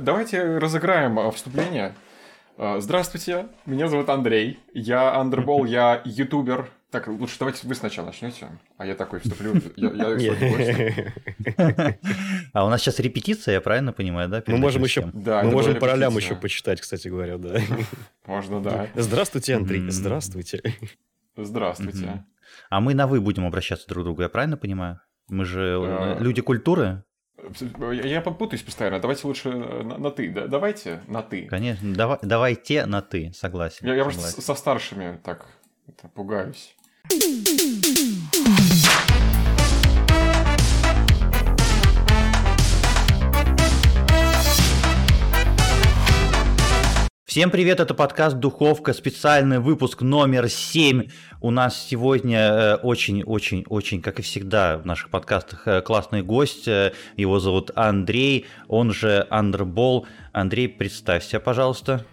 Давайте разыграем а, вступление. А, здравствуйте, меня зовут Андрей, я Андербол, я ютубер. Так, лучше давайте вы сначала начнете, а я такой вступлю. А у нас сейчас репетиция, я правильно понимаю, да? Мы можем еще, мы можем по ролям еще почитать, кстати говоря, да. Можно, да. Здравствуйте, Андрей, здравствуйте. Здравствуйте. А мы на «вы» будем обращаться друг к другу, я правильно понимаю? Мы же э, люди культуры. Я попутаюсь постоянно. Давайте лучше на, на ты. Да, давайте на ты. Конечно, давай, давайте на ты, согласен. Я, я согласен. просто со старшими так это, пугаюсь. Всем привет, это подкаст «Духовка», специальный выпуск номер 7. У нас сегодня очень-очень-очень, э, как и всегда в наших подкастах, э, классный гость. Э, его зовут Андрей, он же Андербол. Андрей, представься, пожалуйста.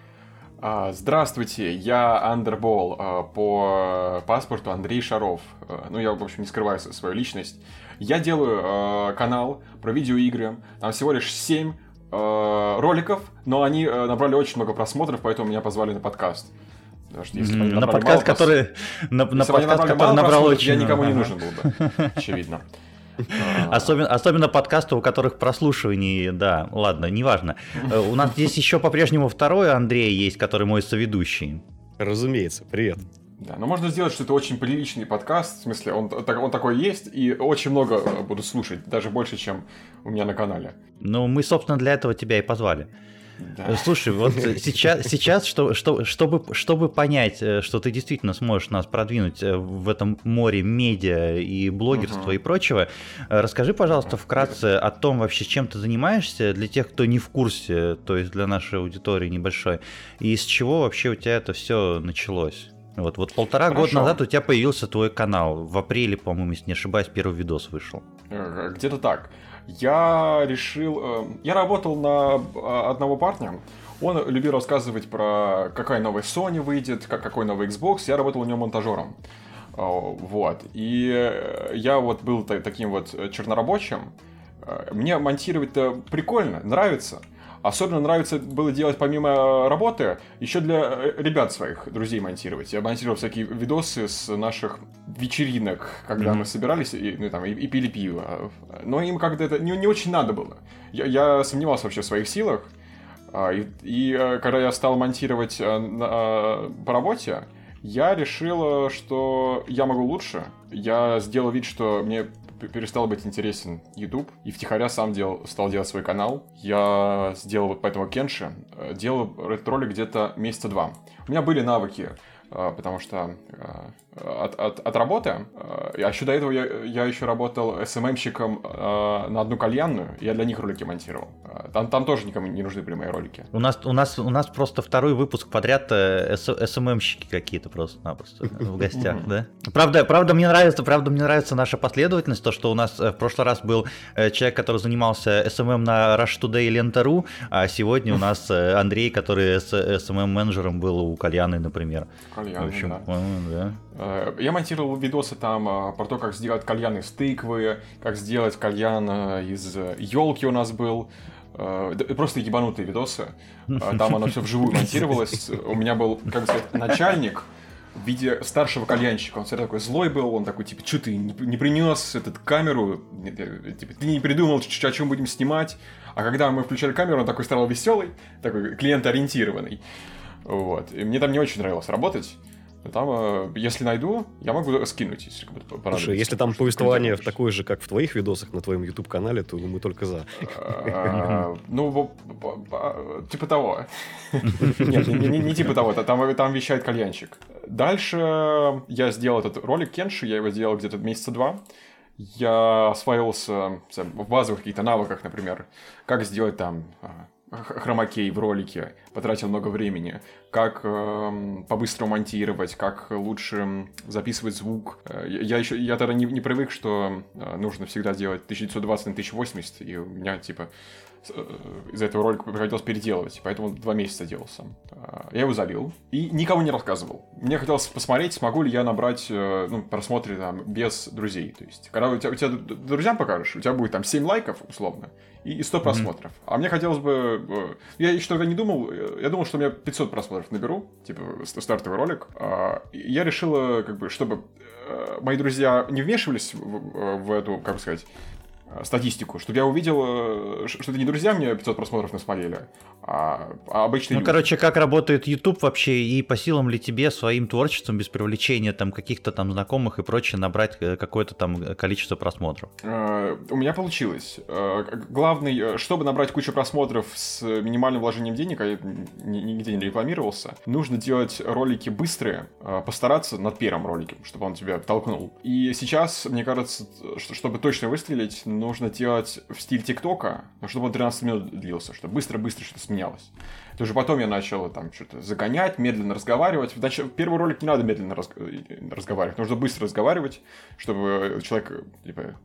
А, здравствуйте, я Андербол, по паспорту Андрей Шаров. Ну, я, в общем, не скрываю свою личность. Я делаю канал про видеоигры, там всего лишь 7 Э, роликов, но они э, набрали очень много просмотров, поэтому меня позвали на подкаст. Потому что если на подкаст, мало, который, на, на подкаст, который набрал очень Я никому не нужен был бы, очевидно. Особенно, особенно подкасты, у которых прослушиваний, да, ладно, неважно. Э, у нас здесь еще по-прежнему второй Андрей есть, который мой соведущий. Разумеется, привет. Да, но можно сделать, что это очень приличный подкаст, в смысле, он, он такой есть, и очень много э, буду слушать, даже больше, чем у меня на канале. Ну, мы, собственно, для этого тебя и позвали. Да. Э, слушай, вот сейчас, сейчас что, что, чтобы, чтобы понять, э, что ты действительно сможешь нас продвинуть в этом море медиа и блогерства угу. и прочего, расскажи, пожалуйста, вкратце о том вообще, чем ты занимаешься, для тех, кто не в курсе, то есть для нашей аудитории небольшой, и с чего вообще у тебя это все началось? Вот, вот полтора Хорошо. года назад у тебя появился твой канал. В апреле, по-моему, если не ошибаюсь, первый видос вышел. Э, где-то так. Я решил... Э, я работал на э, одного парня. Он любил рассказывать про какая новая Sony выйдет, какой новый Xbox. Я работал у него монтажером. Вот. И я вот был таким вот чернорабочим. Мне монтировать-то прикольно, нравится. Особенно нравится было делать помимо работы, еще для э, ребят своих, друзей монтировать. Я монтировал всякие видосы с наших вечеринок, когда mm-hmm. мы собирались и, ну, там, и, и пили пиво. Но им как-то это не, не очень надо было. Я, я сомневался вообще в своих силах. А, и, и э, когда я стал монтировать э, по работе, я решил, что я могу лучше. Я сделал вид, что мне перестал быть интересен YouTube, и втихаря сам делал, стал делать свой канал. Я сделал вот поэтому Кенши, э, делал этот ролик где-то месяца два. У меня были навыки, потому что э, от, от, от работы. А еще до этого я, я еще работал СММщиком э, на одну кальянную, я для них ролики монтировал. Там, там тоже никому не нужны мои ролики. У нас, у нас, у нас просто второй выпуск подряд э, СММщики какие-то просто-напросто в гостях, да? Правда, правда, мне нравится, правда, мне нравится наша последовательность, то, что у нас в прошлый раз был человек, который занимался СММ на Russia Today и Лента.ру, а сегодня у нас Андрей, который СММ-менеджером был у Кальяны, например. Кальяны, в общем, да. да. Э, я монтировал видосы там э, про то, как сделать кальян из тыквы, как сделать кальян э, из елки у нас был. Просто ебанутые видосы. Там оно все вживую монтировалось. У меня был, как бы сказать, начальник в виде старшего кальянщика. Он всегда такой злой был, он такой, типа, что ты не принес этот камеру, типа, ты не придумал, о чем будем снимать. А когда мы включали камеру, он такой стал веселый, такой клиентоориентированный. Вот. И мне там не очень нравилось работать. Там, э, если найду, я могу скинуть, если как бы Слушай, если там повествование такое же, как в твоих видосах на твоем YouTube-канале, то мы только за. А, ну, типа того. Нет, не типа того, там вещает кальянчик. Дальше я сделал этот ролик Кенши, я его сделал где-то месяца два. Я освоился в базовых каких-то навыках, например, как сделать там а, хромакей в ролике, потратил много времени, как э, по-быстрому монтировать, как лучше записывать звук. Э, я еще, я тогда не, не привык, что э, нужно всегда делать 1920 на 1080, и у меня, типа, э, из-за этого ролика приходилось переделывать, поэтому два месяца делал сам. Я его залил и никому не рассказывал. Мне хотелось посмотреть, смогу ли я набрать ну, просмотры там без друзей. То есть, когда у тебя, у тебя друзьям покажешь, у тебя будет там 7 лайков, условно, и 100 mm-hmm. просмотров. А мне хотелось бы... Я еще тогда не думал, я думал, что у меня 500 просмотров наберу, типа стартовый ролик. А, я решила, как бы, чтобы мои друзья не вмешивались в, в эту, как бы сказать, Э, статистику, чтобы я увидел, э, что это не друзья мне 500 просмотров насмотрели, а, а обычные Ну, люди. короче, как работает YouTube вообще, и по силам ли тебе своим творчеством без привлечения там каких-то там знакомых и прочее набрать э, какое-то там количество просмотров? У меня получилось. Главный, чтобы набрать кучу просмотров с минимальным вложением денег, а я нигде не рекламировался, нужно делать ролики быстрые, постараться над первым роликом, чтобы он тебя толкнул. И сейчас, мне кажется, чтобы точно выстрелить, нужно делать в стиль ТикТока, чтобы он 13 минут длился, чтобы быстро-быстро что-то сменялось. То уже потом я начал там что-то загонять, медленно разговаривать. В первый ролик не надо медленно раз... разговаривать, нужно быстро разговаривать, чтобы человек типа,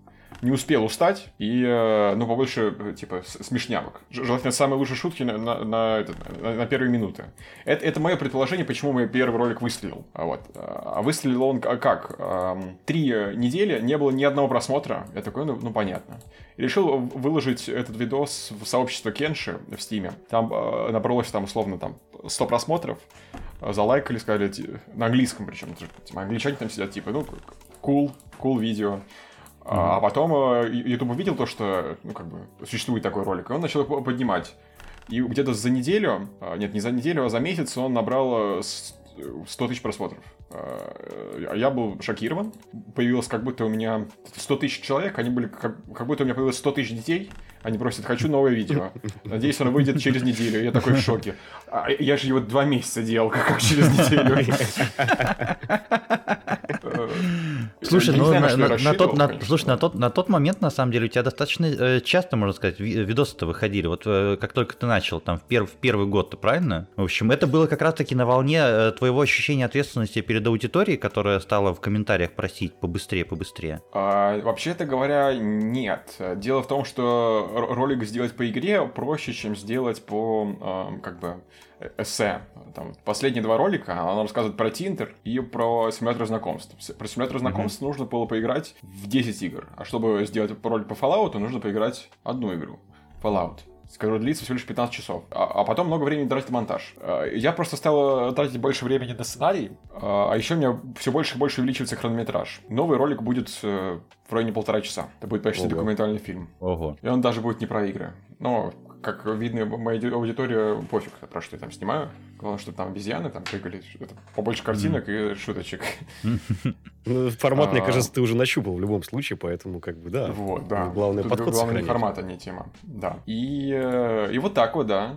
не успел устать, и, э, ну, побольше, э, типа, смешнявок. Желательно самые лучшие шутки на, на, на, на, первые минуты. Это, это мое предположение, почему мой первый ролик выстрелил. А Вот. А выстрелил он как? Три недели, не было ни одного просмотра. Я такой, ну, ну понятно. И решил выложить этот видос в сообщество Кенши в Стиме. Там э, набралось, там, условно, там, 100 просмотров. Залайкали, сказали, на английском причем. Типа, англичане там сидят, типа, ну, cool, cool видео. А потом э, YouTube увидел то, что, ну, как бы, существует такой ролик, и он начал его поднимать. И где-то за неделю, а, нет, не за неделю, а за месяц он набрал 100 э, тысяч просмотров. А, я был шокирован. Появилось как будто у меня 100 тысяч человек, они были как, как будто у меня появилось 100 тысяч детей. Они просят, хочу новое видео. Надеюсь, оно выйдет через неделю. Я такой в шоке. А я же его два месяца делал, как через неделю. Слушай, ну на, на, на тот, на, слушай, на тот, на тот момент на самом деле у тебя достаточно э, часто, можно сказать, видосы-то выходили. Вот э, как только ты начал, там в, перв, в первый год, ты правильно? В общем, это было как раз-таки на волне э, твоего ощущения ответственности перед аудиторией, которая стала в комментариях просить побыстрее, побыстрее. А, вообще-то говоря, нет. Дело в том, что ролик сделать по игре проще, чем сделать по, э, как бы, эссе. Там, последние два ролика, она рассказывает про Тинтер и про симулятор знакомств. Про симулятор знакомств mm-hmm. нужно было поиграть в 10 игр, а чтобы сделать ролик по Fallout, нужно поиграть одну игру. Fallout которая длится всего лишь 15 часов. А, а потом много времени тратить на монтаж. А, я просто стал э, тратить больше времени на сценарий, а, а еще у меня все больше и больше увеличивается хронометраж. Новый ролик будет э, в районе полтора часа. Это будет почти Ого. документальный фильм. Ого. И он даже будет не про игры. Но, как видно, моя аудитория пофиг, про что я там снимаю. Главное, чтобы там обезьяны там прыгали. Это побольше картинок mm. и шуточек. Ну, формат, мне а. кажется, ты уже нащупал в любом случае, поэтому как бы да. Вот, да. Главное Тут подход Главное не формат, а не тема. Да. И, э, и вот так вот, да.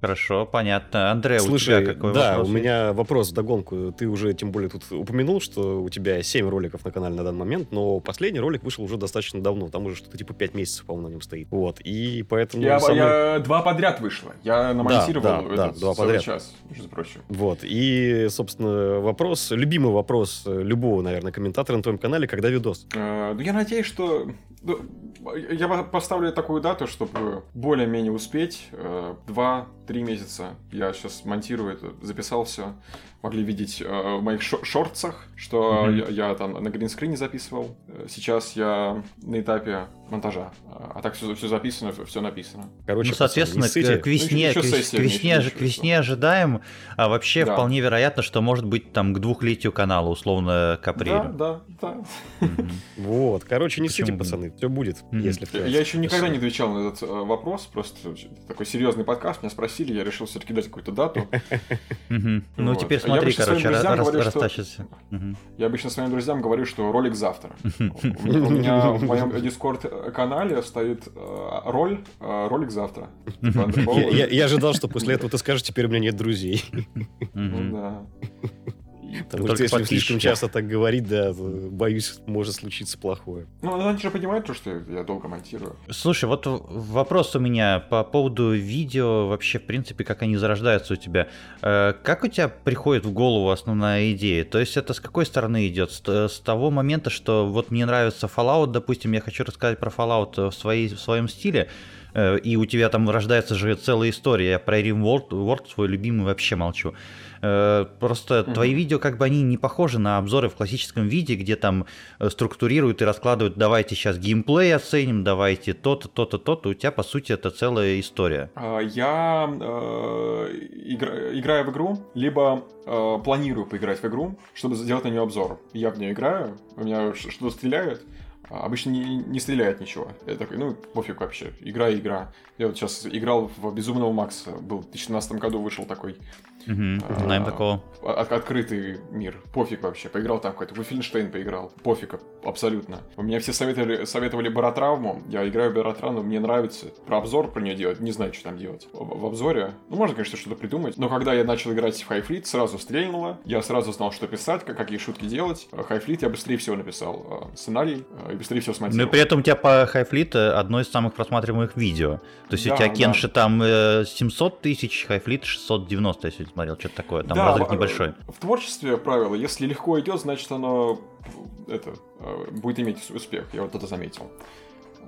Хорошо, понятно. Андрей, Слушай, у тебя какой да, вопрос? у меня вопрос в догонку. Ты уже, тем более, тут упомянул, что у тебя 7 роликов на канале на данный момент, но последний ролик вышел уже достаточно давно. Там уже что-то типа 5 месяцев, по-моему, на нем стоит. Вот. И поэтому... Я два подряд вышло. Я намонтировал да, да, этот да, два подряд. час, между прочим. Вот. И, собственно, вопрос, любимый вопрос любого, наверное, комментатора на твоем канале, когда видос? Э, ну, я надеюсь, что... Ну, я поставлю такую дату, чтобы более-менее успеть. Э, два-три месяца я сейчас монтирую это, записал все могли видеть э, в моих шортсах, что mm-hmm. я, я там на гринскрине записывал. Э, сейчас я на этапе монтажа. А так все, все записано, все написано. Короче, ну, соответственно, к, к весне, ну, еще, еще к, весне, к весне ожидаем. А вообще да. вполне вероятно, что может быть там к двухлетию канала, условно, к апрелю. Да, да, да. Вот, короче, не сидите, пацаны, все будет, если Я еще никогда не отвечал на этот э, вопрос, просто такой серьезный подкаст, меня спросили, я решил все-таки дать какую-то дату. Ну, теперь смотри, короче, растащится. Я обычно своим друзьям говорю, что ролик завтра. У меня в моем Дискорд-канале стоит э, роль, э, ролик завтра. Типа, я ожидал, что после этого ты скажешь, теперь у меня нет друзей. Ну да. Потому что если слишком часто так говорить, да, боюсь, может случиться плохое. Ну, они же понимают то, что я долго монтирую. Слушай, вот вопрос у меня по поводу видео, вообще, в принципе, как они зарождаются у тебя. Э, как у тебя приходит в голову основная идея? То есть это с какой стороны идет? С того момента, что вот мне нравится Fallout, допустим, я хочу рассказать про Fallout в, своей, в своем стиле, Э, и у тебя там рождается же целая история. Я про RimWorld World свой любимый вообще молчу. Э, просто mm-hmm. твои видео, как бы они не похожи на обзоры в классическом виде, где там э, структурируют и раскладывают, давайте сейчас геймплей оценим, давайте то-то, то-то, то-то. У тебя, по сути, это целая история. А, я э, игра, играю в игру, либо э, планирую поиграть в игру, чтобы сделать на нее обзор. Я в нее играю, у меня что-то стреляет, а обычно не, не стреляет ничего. Я такой, ну, пофиг вообще, игра и игра. Я вот сейчас играл в Безумного Макса, был в 2017 году вышел такой Угу, а, знаем такого. От, открытый мир. Пофиг вообще. Поиграл там какой-то. Вульфенштейн поиграл. Пофиг абсолютно. У меня все советовали, советовали баротравму. Я играю в баротравму, мне нравится. Про обзор про нее делать. Не знаю, что там делать. В, в обзоре. Ну, можно, конечно, что-то придумать. Но когда я начал играть в Хайфлит, сразу стрельнуло. Я сразу знал, что писать, как, какие шутки делать. Хайфлит я быстрее всего написал э, сценарий э, и быстрее всего смонтировал. Ну и при этом у тебя по Хайфлит одно из самых просматриваемых видео. То есть да, у тебя Кенши да. там 700 э, тысяч, Хайфлит 690, если смотрел, что-то такое. Там да, разрыв небольшой. В творчестве правило, если легко идет, значит оно это, э, будет иметь успех. Я вот это заметил.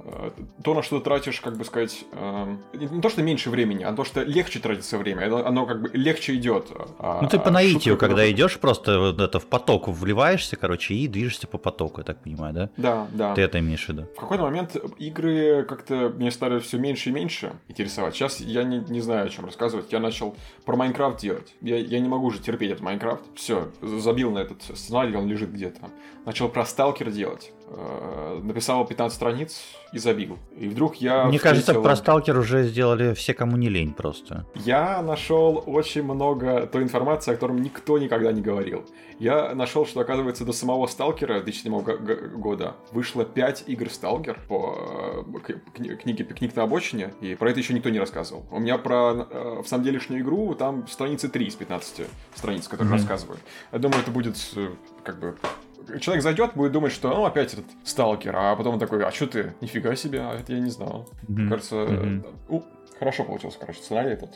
Э, то, на что ты тратишь, как бы сказать, э, не то, что меньше времени, а то, что легче тратится время, оно как бы легче идет. А, ну, ты по наитию, когда потом... идешь, просто вот это в поток вливаешься, короче, и движешься по потоку, я так понимаю, да? Да, да. Ты это имеешь в виду? В какой-то момент игры как-то мне стали все меньше и меньше интересовать. Сейчас я не, не знаю, о чем рассказывать. Я начал про Майнкрафт делать. Я, я не могу уже терпеть этот Майнкрафт. Все, забил на этот сценарий, он лежит где-то. Начал про Сталкер делать. Э, написал 15 страниц и забил. И вдруг я... Мне встретил... кажется, про Сталкер уже сделали все, кому не лень просто. Я нашел очень много той информации, о котором никто никогда не говорил. Я нашел, что, оказывается, до самого Сталкера 2007 года вышло 5 игр Сталкер по э, книге «Пикник на обочине», и про это еще никто не рассказывал. У меня про э, в самом делешнюю игру там страницы 3 из 15 страниц, которые mm-hmm. рассказывают. Я думаю, это будет как бы человек зайдет, будет думать, что ну опять этот сталкер, а потом он такой, а что ты? Нифига себе, а это я не знал. Mm-hmm. Кажется, mm-hmm. У, хорошо получился, короче, сценарий этот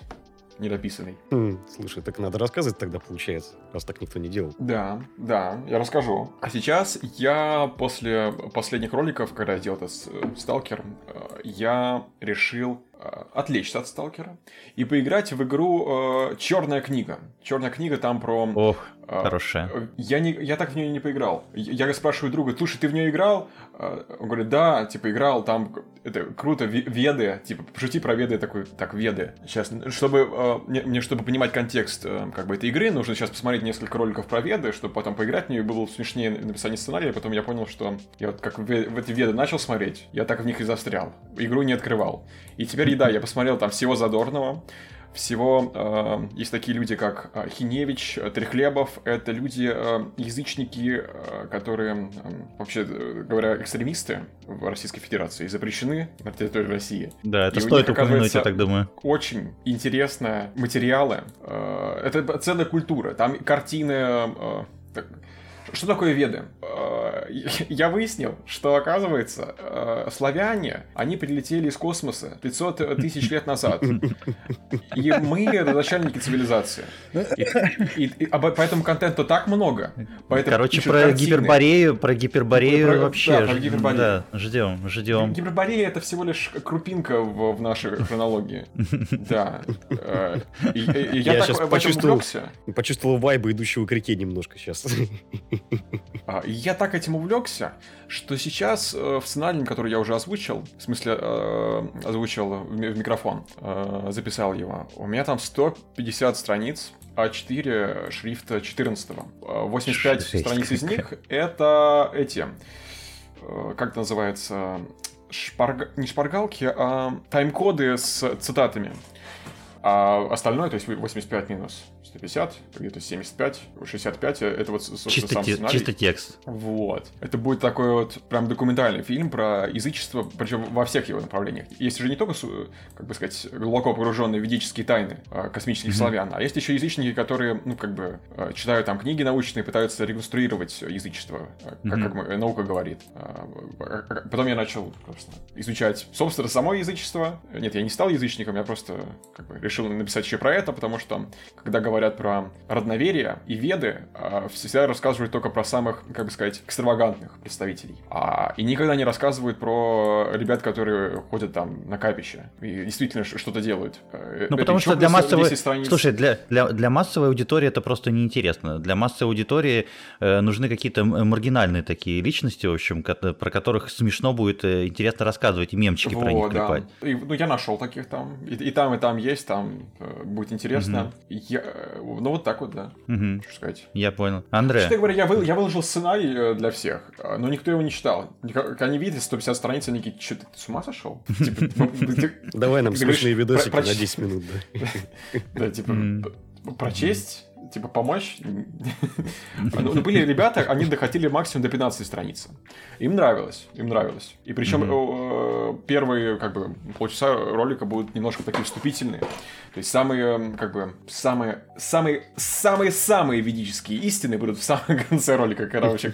недописанный. Mm, слушай, так надо рассказывать тогда, получается, раз так никто не делал. Да, да, я расскажу. А сейчас я после последних роликов, когда я делал этот сталкер, э, я решил Э, отвлечься от сталкера и поиграть в игру э, Черная книга. Черная книга там про. Ох, э, хорошая. Я, не, я так в нее не поиграл. Я спрашиваю друга, слушай, ты в нее играл? Э, он говорит, да, типа играл, там это круто, веды, типа пошути про веды, такой, так, веды. Сейчас, чтобы э, мне, мне, чтобы понимать контекст э, как бы этой игры, нужно сейчас посмотреть несколько роликов про веды, чтобы потом поиграть в нее, было смешнее написание сценария, потом я понял, что я вот как в, в эти веды начал смотреть, я так в них и застрял. Игру не открывал. И теперь да, я посмотрел там всего задорного. Всего э, есть такие люди, как э, Хиневич, э, Трехлебов. Это люди, э, язычники, э, которые, э, вообще говоря, экстремисты в Российской Федерации, запрещены на территории России. Да, это и стоит них, упомянуть, я так думаю. Очень интересные материалы. Э, это целая культура. Там картины... Э, что такое веды? Э, я выяснил, что, оказывается, э, славяне, они прилетели из космоса 500 тысяч лет назад. И мы — начальники цивилизации. И, и, и, а поэтому контента так много. Поэтому Короче, про картины. гиперборею, про гиперборею про, вообще. Да, про гиперборею. Да, ждем, ждем. Гиперборея — это всего лишь крупинка в, в нашей хронологии. Да. Э, я сейчас почувствовал, почувствовал вайбы, идущего к реке немножко сейчас. А, я так этим увлекся, что сейчас э, в сценарии, который я уже озвучил, в смысле э, озвучил в микрофон, э, записал его, у меня там 150 страниц, А4 шрифта 14 85 Жесть страниц из них это эти, как это называется, шпарг... не шпаргалки, а тайм-коды с цитатами. А остальное, то есть 85 минус 150, где-то 75, 65, это вот чисто сам те, сценарий. Чисто текст. Вот. Это будет такой вот прям документальный фильм про язычество, причем во всех его направлениях. Есть же не только, как бы сказать, глубоко погруженные ведические тайны а, космических mm-hmm. славян, а есть еще язычники, которые, ну, как бы, а, читают там книги научные, пытаются реконструировать язычество, как, mm-hmm. как мы, наука говорит. Потом я начал, просто изучать, собственно, само язычество. Нет, я не стал язычником, я просто как бы решил написать еще про это, потому что, когда говорят про родноверие и веды, э, всегда рассказывают только про самых, как бы сказать, экстравагантных представителей. А, и никогда не рассказывают про ребят, которые ходят там на капище и действительно что-то делают. Э, ну, потому что для массовой... Слушай, для, для, для массовой аудитории это просто неинтересно. Для массовой аудитории э, нужны какие-то маргинальные такие личности, в общем, про которых смешно будет э, интересно рассказывать и мемчики вот, про них клепать. Да. И, ну, я нашел таких там. И, и там, и там есть, там э, будет интересно. Угу. Я, э, ну, вот так вот, да. Угу. Что сказать. Я понял. Андрей. Честно говоря, я, вы, я выложил сценарий для всех, но никто его не читал. Они видят 150 страниц, они такие, что ты с ума сошел? Типа, Давай нам смешные видосики на 10 минут, да. Да, типа, прочесть типа, помочь. Ну, ну, были ребята, они доходили максимум до 15 страниц. Им нравилось, им нравилось. И причем э, первые, как бы, полчаса ролика будут немножко такие вступительные. То есть самые, как бы, самые, самые, самые, самые ведические истины будут в самом конце ролика, когда вообще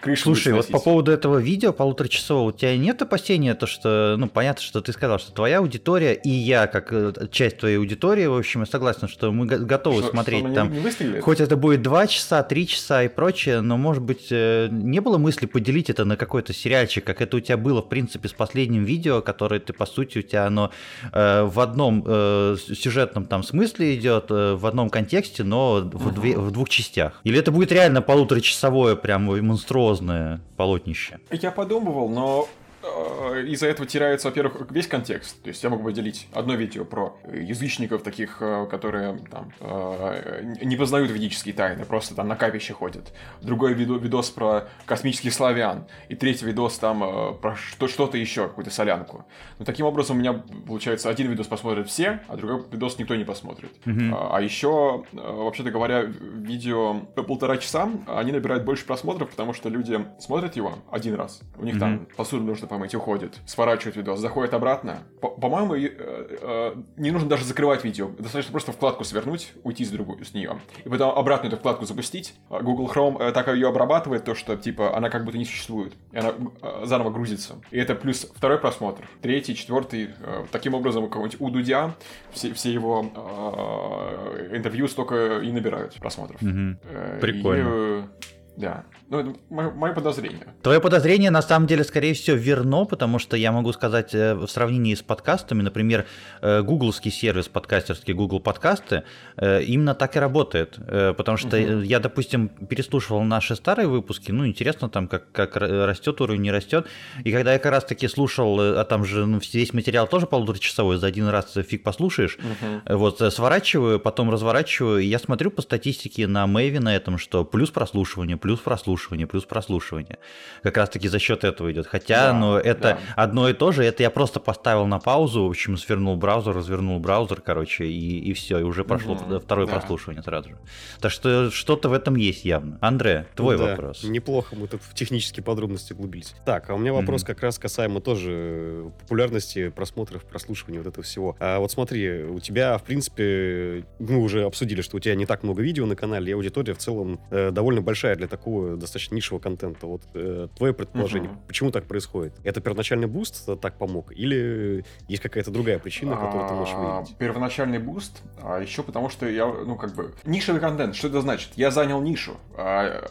крыша Слушай, вот по поводу этого видео полуторачасового, у тебя нет опасения, то что, ну, понятно, что ты сказал, что твоя аудитория и я, как э, часть твоей аудитории, в общем, я согласен, что мы готовы что, смотреть что там, не хоть это будет 2 часа, 3 часа и прочее, но, может быть, э, не было мысли поделить это на какой-то сериальчик, как это у тебя было, в принципе, с последним видео, которое ты, по сути, у тебя оно э, в одном э, сюжетном там смысле идет, э, в одном контексте, но в, угу. две, в двух частях. Или это будет реально полуторачасовое, прям монструозное полотнище? Я подумывал, но из-за этого теряется, во-первых, весь контекст. То есть я могу выделить одно видео про язычников таких, э, которые там э, не познают ведические тайны, просто там на капище ходят. Другой видос про космических славян. И третий видос там про что-то еще, какую-то солянку. Но таким образом у меня, получается, один видос посмотрят все, а другой видос никто не посмотрит. Mm-hmm. А, а еще, вообще-то говоря, видео полтора часа, они набирают больше просмотров, потому что люди смотрят его один раз. У них mm-hmm. там посуду нужно помыть, уходит, сворачивает видос, заходит обратно. По-моему, э, э, не нужно даже закрывать видео, достаточно просто вкладку свернуть, уйти с другую с нее, и потом обратно эту вкладку запустить. А Google Chrome э, так ее обрабатывает, то что типа она как будто не существует, и она заново грузится. И это плюс второй просмотр, третий, четвертый. Таким образом, у кого-нибудь у Дудя все, все его интервью столько и набирают просмотров. Угу. Прикольно. И, да. Ну, это мое, подозрение. Твое подозрение, на самом деле, скорее всего, верно, потому что я могу сказать э, в сравнении с подкастами, например, э, гугловский сервис подкастерский Google подкасты, э, именно так и работает. Потому что угу. я, допустим, переслушивал наши старые выпуски, ну, интересно там, как, как растет уровень, не растет. И когда я как раз-таки слушал, а там же ну, весь материал тоже полуторачасовой, за один раз фиг послушаешь, угу. вот, сворачиваю, потом разворачиваю, и я смотрю по статистике на Мэйве на этом, что плюс прослушивание, плюс прослушивание, прослушивание, плюс прослушивание. Как раз таки за счет этого идет. Хотя, да, ну, это да. одно и то же. Это я просто поставил на паузу, в общем, свернул браузер, развернул браузер, короче, и, и все, и уже прошло угу, второе да. прослушивание сразу же. Так что что-то в этом есть явно. Андре, твой да, вопрос. Неплохо мы тут в технические подробности углубились. Так, а у меня вопрос угу. как раз касаемо тоже популярности просмотров, прослушивания вот этого всего. А вот смотри, у тебя, в принципе, мы уже обсудили, что у тебя не так много видео на канале, и аудитория в целом э, довольно большая для такого достаточно нишевого контента. Вот э, твое предположение, угу. почему так происходит? Это первоначальный буст так помог? Или есть какая-то другая причина, которую ты можешь а, выявить? Первоначальный буст, а еще потому что я, ну, как бы... Нишевый контент, что это значит? Я занял нишу. А,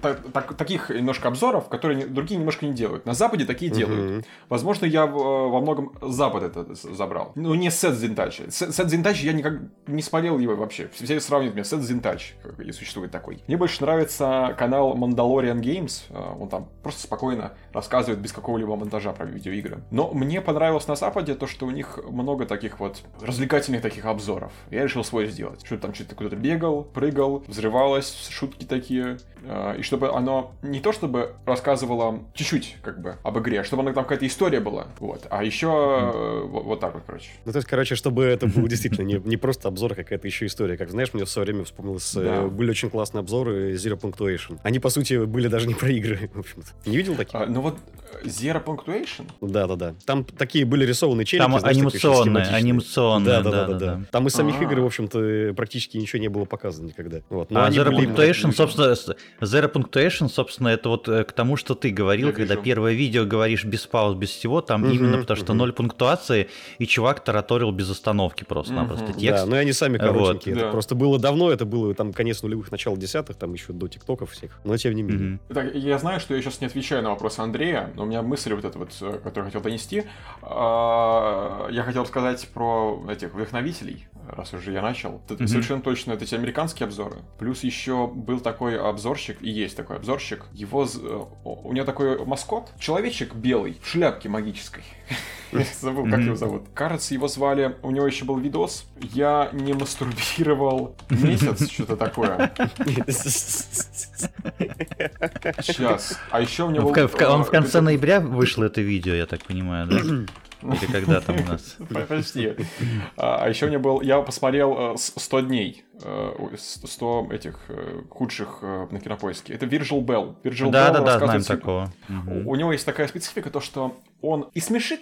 так, так, таких немножко обзоров, которые другие немножко не делают. На Западе такие делают. Угу. Возможно, я во многом Запад это забрал. Ну, не сет Зинтач. Сет Зинтач я никак не смотрел его вообще. Все сравнивают меня. Сет Зинтач, и существует такой. Мне больше нравится канал Mandalorian Games, э, он там просто спокойно рассказывает без какого-либо монтажа про видеоигры. Но мне понравилось на Западе то, что у них много таких вот развлекательных таких обзоров. Я решил свой сделать. Что там что-то куда-то бегал, прыгал, взрывалось, шутки такие. Э, и чтобы оно не то чтобы рассказывало чуть-чуть как бы об игре, а чтобы оно там какая-то история была. Вот. А еще mm. вот, вот так вот, короче. Ну, то есть, короче, чтобы это был действительно не, не просто обзор, а какая-то еще история. Как знаешь, мне в свое время вспомнилось, да. были очень классные обзоры Zero Point Punctuation. Они, по сути, были даже не про игры, в общем-то. Не видел таких? А, ну вот Zero Punctuation? Да-да-да. Там такие были рисованные челики. Там знаешь, анимационные, анимационные. Да-да-да. Там из самих игр, в общем-то, практически ничего не было показано никогда. Вот. Но а Zero Punctuation, собственно, Zero Punctuation, собственно, это вот э, к тому, что ты говорил, когда первое видео говоришь без пауз, без всего, там именно потому, что ноль пунктуации, и чувак тараторил без остановки просто-напросто текст. Да, ну и они сами коротенькие. Это просто было давно, это было там конец нулевых, начало десятых, там еще до тиктоков всех, но тем не менее. Так, я знаю, что я сейчас не отвечаю на вопрос Андрея, но у меня мысль вот эта вот, э, которую хотел донести. А, я хотел сказать про этих вдохновителей, раз уже я начал. Это совершенно точно это эти американские обзоры. Плюс еще был такой обзорщик, и есть такой обзорщик. Его, э, у него такой маскот, человечек белый, в шляпке магической. Я забыл, как его зовут. Кажется, его звали... У него еще был видос. Я не мастурбировал месяц, что-то такое. Сейчас. А еще у него... Он в конце ноября вышло это видео, я так понимаю, да? Или когда там у нас? Почти. А, а еще у меня был... Я посмотрел 100 э, дней. 100 э, этих э, худших на кинопоиске. Это Virgil Bell. Virgil да, Bell да, да, знаем такого. У него есть такая специфика, то что он и смешит,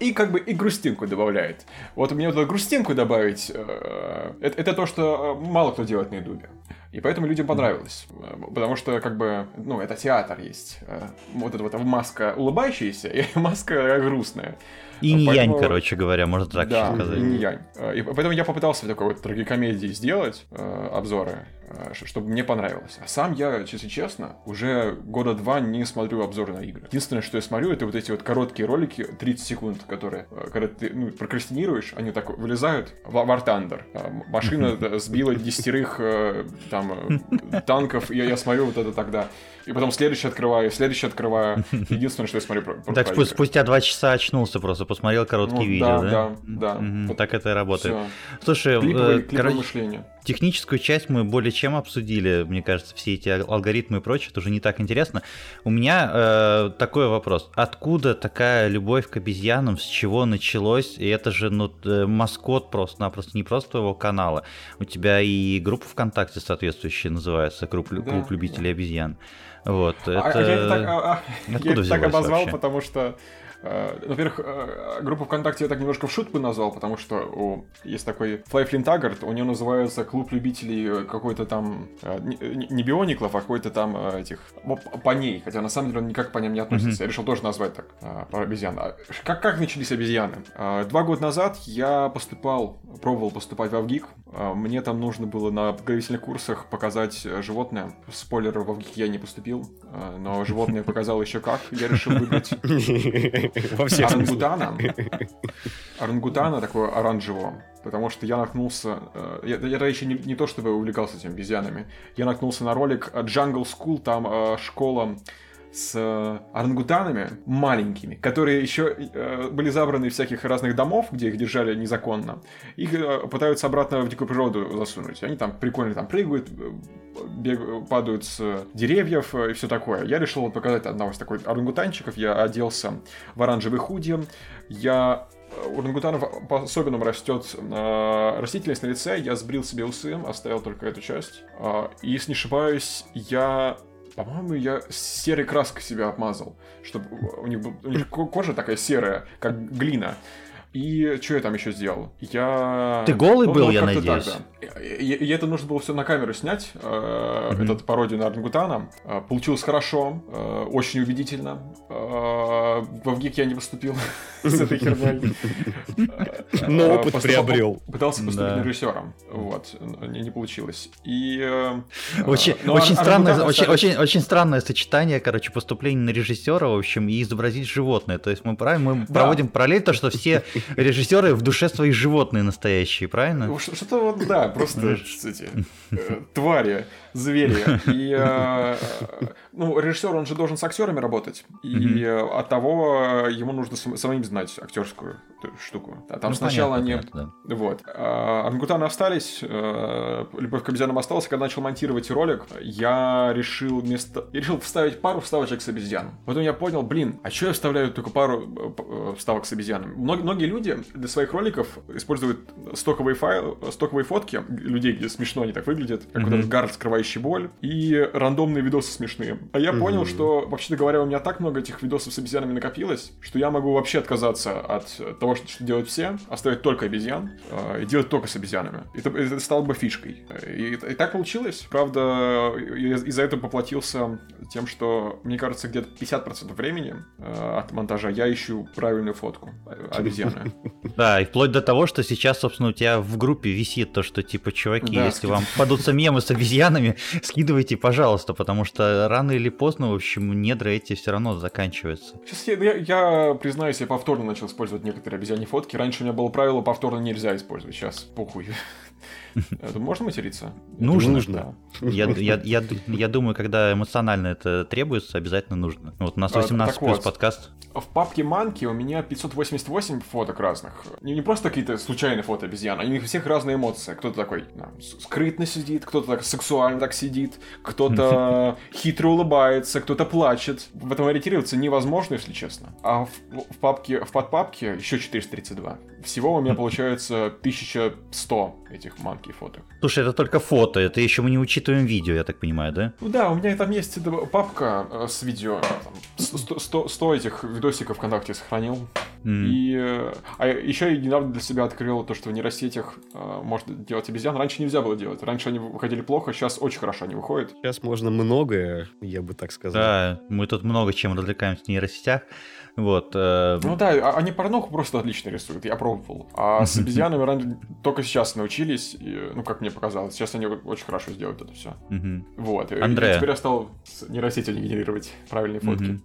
и как бы и грустинку добавляет. Вот мне вот грустинку добавить, э, это, это то, что мало кто делает на Ютубе. И поэтому людям понравилось. Потому что, как бы, ну, это театр есть. Э, вот эта вот маска улыбающаяся и маска грустная. И не янь, короче говоря, можно так да, сказать. и не янь. Э, и поэтому я попытался такой вот трагикомедии сделать э, обзоры, э, чтобы мне понравилось. А сам я, если честно, уже года два не смотрю обзоры на игры. Единственное, что я смотрю, это вот эти вот короткие ролики, 30 секунд, которые, э, когда ты ну, прокрастинируешь, они так вылезают в War Thunder. Машина сбила десятерых там танков, и я смотрю вот это тогда. И потом следующий открываю, следующий открываю. Единственное, что я смотрю про, Так спустя два часа очнулся просто, посмотрел короткие ну, видео, да? Да, да. Так это и работает. Слушай, клиповое, э, мышление. Техническую часть мы более чем обсудили, мне кажется, все эти алгоритмы и прочее, это уже не так интересно. У меня э, такой вопрос. Откуда такая любовь к обезьянам, с чего началось? И это же ну, э, маскот просто-напросто, не просто твоего канала. У тебя и группа ВКонтакте соответствующая называется, клуб, да, клуб любителей да. обезьян. Вот, это... а, я так, а, а, я так обозвал, вообще? потому что во-первых, э, группу ВКонтакте я так немножко в шутку назвал, потому что у, есть такой Флайфлин Таггард, у него называется клуб любителей э, какой-то там, не биониклов, а какой-то там этих поней, хотя на самом деле он никак по ним не относится. Mm-hmm. Я решил тоже назвать так, про обезьян. А как, как начались обезьяны? Два года назад я поступал, пробовал поступать в Авгик. Мне там нужно было на подготовительных курсах показать животное. Спойлер, в Авгик я не поступил, но животное показал еще как. Я решил выбрать Во всех Орангутана. Орангутана такого оранжевого. Потому что я наткнулся... Э, я, я еще не, не то чтобы увлекался этими обезьянами. Я наткнулся на ролик Jungle School, там э, школа с э, орангутанами маленькими, которые еще э, были забраны из всяких разных домов, где их держали незаконно. Их э, пытаются обратно в дикую природу засунуть. Они там прикольно там прыгают, э, бег, падают с деревьев и все такое. Я решил показать одного из таких орангутанчиков. Я оделся в оранжевый худи. Я у орангутанов по-особенному растет э, растительность на лице. Я сбрил себе усы, оставил только эту часть. Э, и, если не ошибаюсь, я по-моему, я серой краской себя обмазал, чтобы у них, у них кожа такая серая, как глина. И что я там еще сделал? Я... Ты голый ну, был, я надеюсь? Так, да. и, и это нужно было все на камеру снять, э, mm-hmm. этот пародию на Орангутана. Э, получилось хорошо, э, очень убедительно. Э, в ГИК я не поступил с этой херней. Но э, опыт приобрел. Пытался поступить режиссером, вот, не получилось. И... Э, очень странное очень странное сочетание, короче, поступления на режиссера, в общем, и изобразить животное. То есть мы проводим параллель, то, что все режиссеры в душе свои животные настоящие, правильно? Ну, что-то вот, да, просто эти э, твари, звери. И, э, ну, режиссер, он же должен с актерами работать. И от того того, ему нужно самим знать актерскую штуку. А там ну, сначала понятно, они... Понятно, да. Вот. А, Ангутаны остались, а, Любовь к обезьянам осталась. Когда начал монтировать ролик, я решил вместо... Я решил вставить пару вставочек с обезьян. Потом я понял, блин, а что я вставляю только пару э, вставок с обезьянами? Многие, многие люди для своих роликов используют стоковые файлы, стоковые фотки людей, где смешно они так выглядят, как mm-hmm. вот этот гард, скрывающий боль, и рандомные видосы смешные. А я mm-hmm. понял, что, вообще говоря, у меня так много этих видосов с обезьянами накопилось, что я могу вообще отказаться от того, что, что делают все, оставить только обезьян э, и делать только с обезьянами. Это, это стало бы фишкой. И, и так получилось. Правда, из-за этого поплатился тем, что, мне кажется, где-то 50% времени э, от монтажа я ищу правильную фотку обезьяны. Да, и вплоть до того, что сейчас, собственно, у тебя в группе висит то, что типа, чуваки, да, если вам падутся мемы с обезьянами, скидывайте, пожалуйста, потому что рано или поздно, в общем, недра эти все равно заканчиваются. Сейчас я, я, я признаюсь, я повторно начал использовать некоторые обезьяне фотки. Раньше у меня было правило повторно нельзя использовать. Сейчас похуй. Это можно материться? Нужно. Нужно. Я, я, я, я думаю, когда эмоционально это требуется, обязательно нужно. Вот у нас 18 а, плюс вот, подкаст. В папке Манки у меня 588 фоток разных. Не, не просто какие-то случайные фото обезьян, они у всех разные эмоции. Кто-то такой да, скрытно сидит, кто-то так сексуально так сидит, кто-то хитро улыбается, кто-то плачет. В этом ориентироваться невозможно, если честно. А в, в папке, в подпапке еще 432. Всего у меня получается 1100 этих манки фоток. Слушай, это только фото, это еще мы не учитываем видео, я так понимаю, да? Ну да, у меня там есть папка э, с видео, там, 100, 100 этих видосиков ВКонтакте сохранил. Mm. И, э, а еще я недавно для себя открыл то, что в нейросетях э, можно делать обезьян. Раньше нельзя было делать. Раньше они выходили плохо, сейчас очень хорошо они выходят. Сейчас можно многое, я бы так сказал. Да, мы тут много чем развлекаемся в нейросетях. Вот. Э... Ну да, а, они порноху просто отлично рисуют, я пробовал. А с обезьянами раньше только сейчас научились, и, ну как мне показалось, сейчас они очень хорошо сделают это все. Вот. Андрея. И теперь я стал нейросетью генерировать правильные фотки.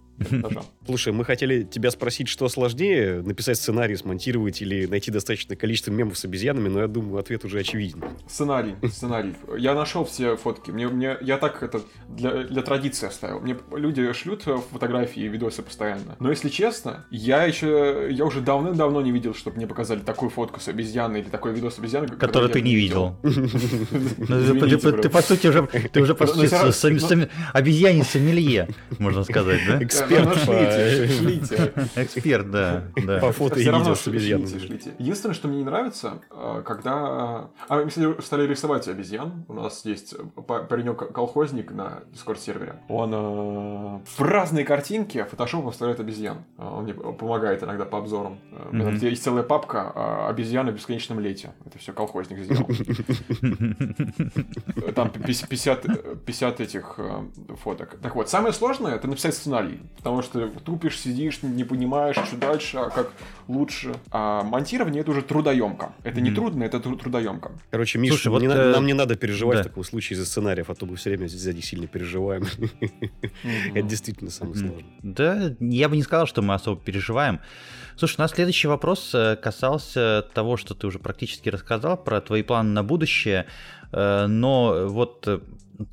Слушай, мы хотели тебя спросить, что сложнее, написать сценарий, смонтировать или найти достаточное количество мемов с обезьянами, но я думаю, ответ уже очевиден. Сценарий, сценарий. Я нашел все фотки. Мне, мне, я так это для, для традиции оставил. Мне люди шлют фотографии и видосы постоянно. Но если честно, я еще, я уже давным-давно не видел, чтобы мне показали такую фотку с обезьяной или такой видос с обезьяной, который ты не видел. Ну, ты по сути уже, ты уже по сути обезьяне сомелье, можно сказать, да? Эксперт шлите, шлите. Эксперт, да. По фото и видео с обезьянами. Единственное, что мне не нравится, э, когда... А мы стали рисовать обезьян. У нас есть паренек-колхозник на Discord-сервере. Он э, в разные картинки фотошопом вставляет обезьян. Э, он мне помогает иногда по обзорам. Mm-hmm. Есть целая папка а, обезьяны в бесконечном лете. Это все колхозник сделал. Там 50, 50 этих фоток. Так вот, самое сложное это написать сценарий. Потому что тупишь, сидишь, не понимаешь, что дальше, а как лучше. А монтирование это уже трудоемко. Это не трудно, это трудоемко. Короче, Миша, Слушай, вот, не, э... нам не надо переживать да. в таком случае из-за сценариев, а то мы все время здесь сзади сильно переживаем. Это действительно самое сложное. Да, я бы не сказал, что мы особо переживаем. Слушай, у нас следующий вопрос э, касался того, что ты уже практически рассказал про твои планы на будущее. Э, но вот э,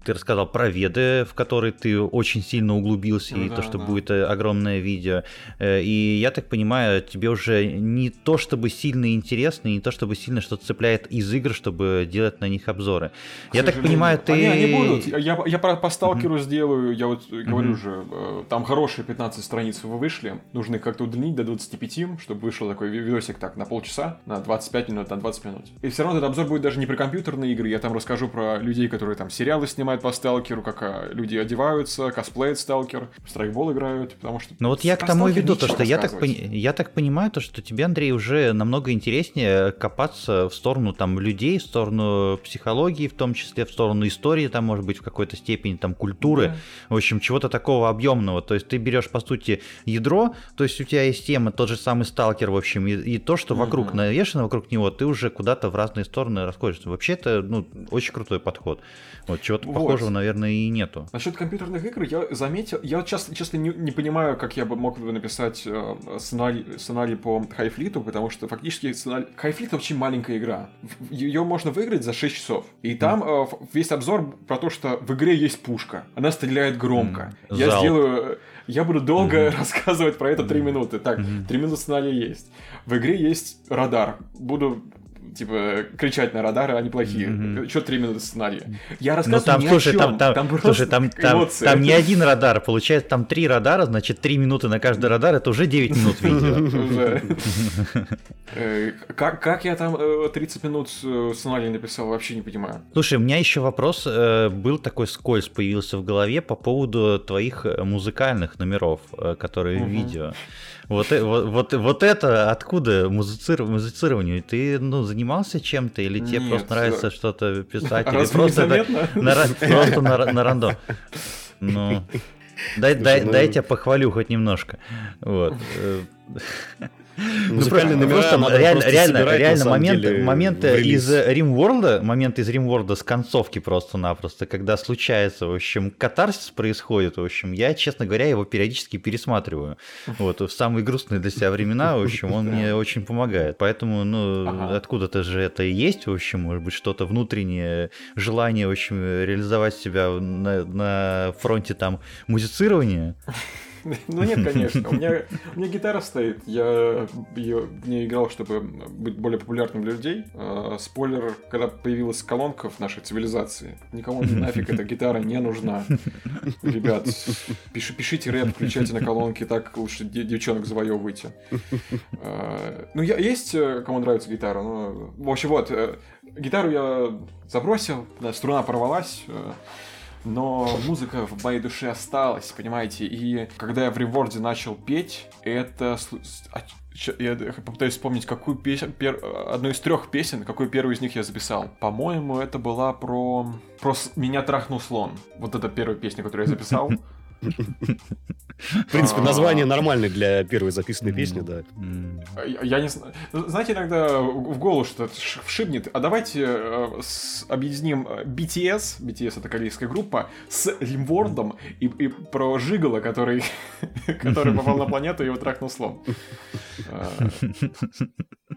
ты рассказал про веды, в которые ты очень сильно углубился, ну, и да, то, что да. будет э, огромное видео. Э, и я так понимаю, тебе уже не то чтобы сильно интересно, не то чтобы сильно что-то цепляет из игр, чтобы делать на них обзоры. К я так понимаю, ты... Они, они будут. Я, я по, по сталкеру mm-hmm. сделаю, я вот говорю mm-hmm. же, э, там хорошие 15 страниц вы вышли, нужно их как-то удлинить до 25, чтобы вышел такой видосик так на полчаса, на 25 минут, на 20 минут. И все равно этот обзор будет даже не про компьютерные игры, я там расскажу про людей, которые там сериалы снимают по сталкеру, как а, люди одеваются, косплеят сталкер, в страйкбол играют, потому что... Ну вот я к тому и веду, то, что я так, я так понимаю, то, что тебе, Андрей, уже намного интереснее копаться в сторону там людей, в сторону психологии, в том числе в сторону истории, там, может быть, в какой-то степени там культуры, да. в общем, чего-то такого объемного. То есть ты берешь, по сути, ядро, то есть у тебя есть тема, тот же самый сталкер, в общем, и, и то, что вокруг угу. навешено, вокруг него, ты уже куда-то в разные стороны расходишься. Вообще это, ну, очень крутой подход. Вот чего-то вот. похожего, наверное, и нету. Насчет компьютерных игр я заметил, я вот честно, не, не понимаю, как я бы мог бы написать э, сценарий, сценарий по Хайфлиту, потому что фактически сценарий... Хайфлит очень маленькая игра. Ее можно выиграть за 6 часов. И там mm. э, весь обзор про то, что в игре есть пушка. Она стреляет громко. Mm. Я сделаю я буду долго mm-hmm. рассказывать про это 3 минуты. Так, mm-hmm. 3 минуты сценария есть. В игре есть радар. Буду типа, кричать на радары, они плохие. Mm-hmm. Что три минуты сценария? Я ну, рассказываю там, ни слушай, о чем. Там, там, там, слушай, там, там, там не один радар, получается, там три радара, значит, три минуты на каждый радар, это уже 9 минут видео. Э, как я там 30 э, минут э, сценария написал, вообще не понимаю. Слушай, у меня еще вопрос был такой скольз появился в голове по поводу твоих музыкальных номеров, которые в видео. Вот, вот, вот, вот это откуда музицирование? Ты ну, занимался чем-то или тебе Нет, просто нравится что-то писать? Или просто, это, на, просто на, на рандом? Ну, дай, Слушай, дай, ну... дай тебя похвалю хоть немножко. Вот. Музыкальные ну, просто, просто реально, реально, собирать, реально момент, деле, моменты из Римворлда, момент из Римворлда с концовки просто-напросто, когда случается, в общем, катарсис происходит, в общем, я, честно говоря, его периодически пересматриваю. Вот, в самые грустные для себя времена, в общем, он мне очень помогает. Поэтому, ну, откуда-то же это и есть, в общем, может быть, что-то внутреннее, желание, в общем, реализовать себя на, на фронте там музицирования. Ну нет, конечно. У меня, у меня гитара стоит. Я ее в ней играл, чтобы быть более популярным для людей. А, спойлер, когда появилась колонка в нашей цивилизации, никому нафиг эта гитара не нужна. Ребят, пиши, пишите рэп, включайте на колонке, так лучше девчонок завоевывайте. А, ну, я, есть э, кому нравится гитара, но... В общем, вот, э, гитару я забросил, да, струна порвалась, э, но музыка в моей душе осталась, понимаете? И когда я в реворде начал петь, это... А, я попытаюсь вспомнить, какую песню, пер... одну из трех песен, какую первую из них я записал. По-моему, это была про... про «Меня трахнул слон». Вот это первая песня, которую я записал. В принципе, название нормальное для первой записанной песни, да. Я не знаю. Знаете, иногда в голову что-то вшибнет. А давайте э, объединим BTS, BTS это корейская группа, с Римвордом и, и про Жигала, который, который попал на планету и его трахнул слон. Э,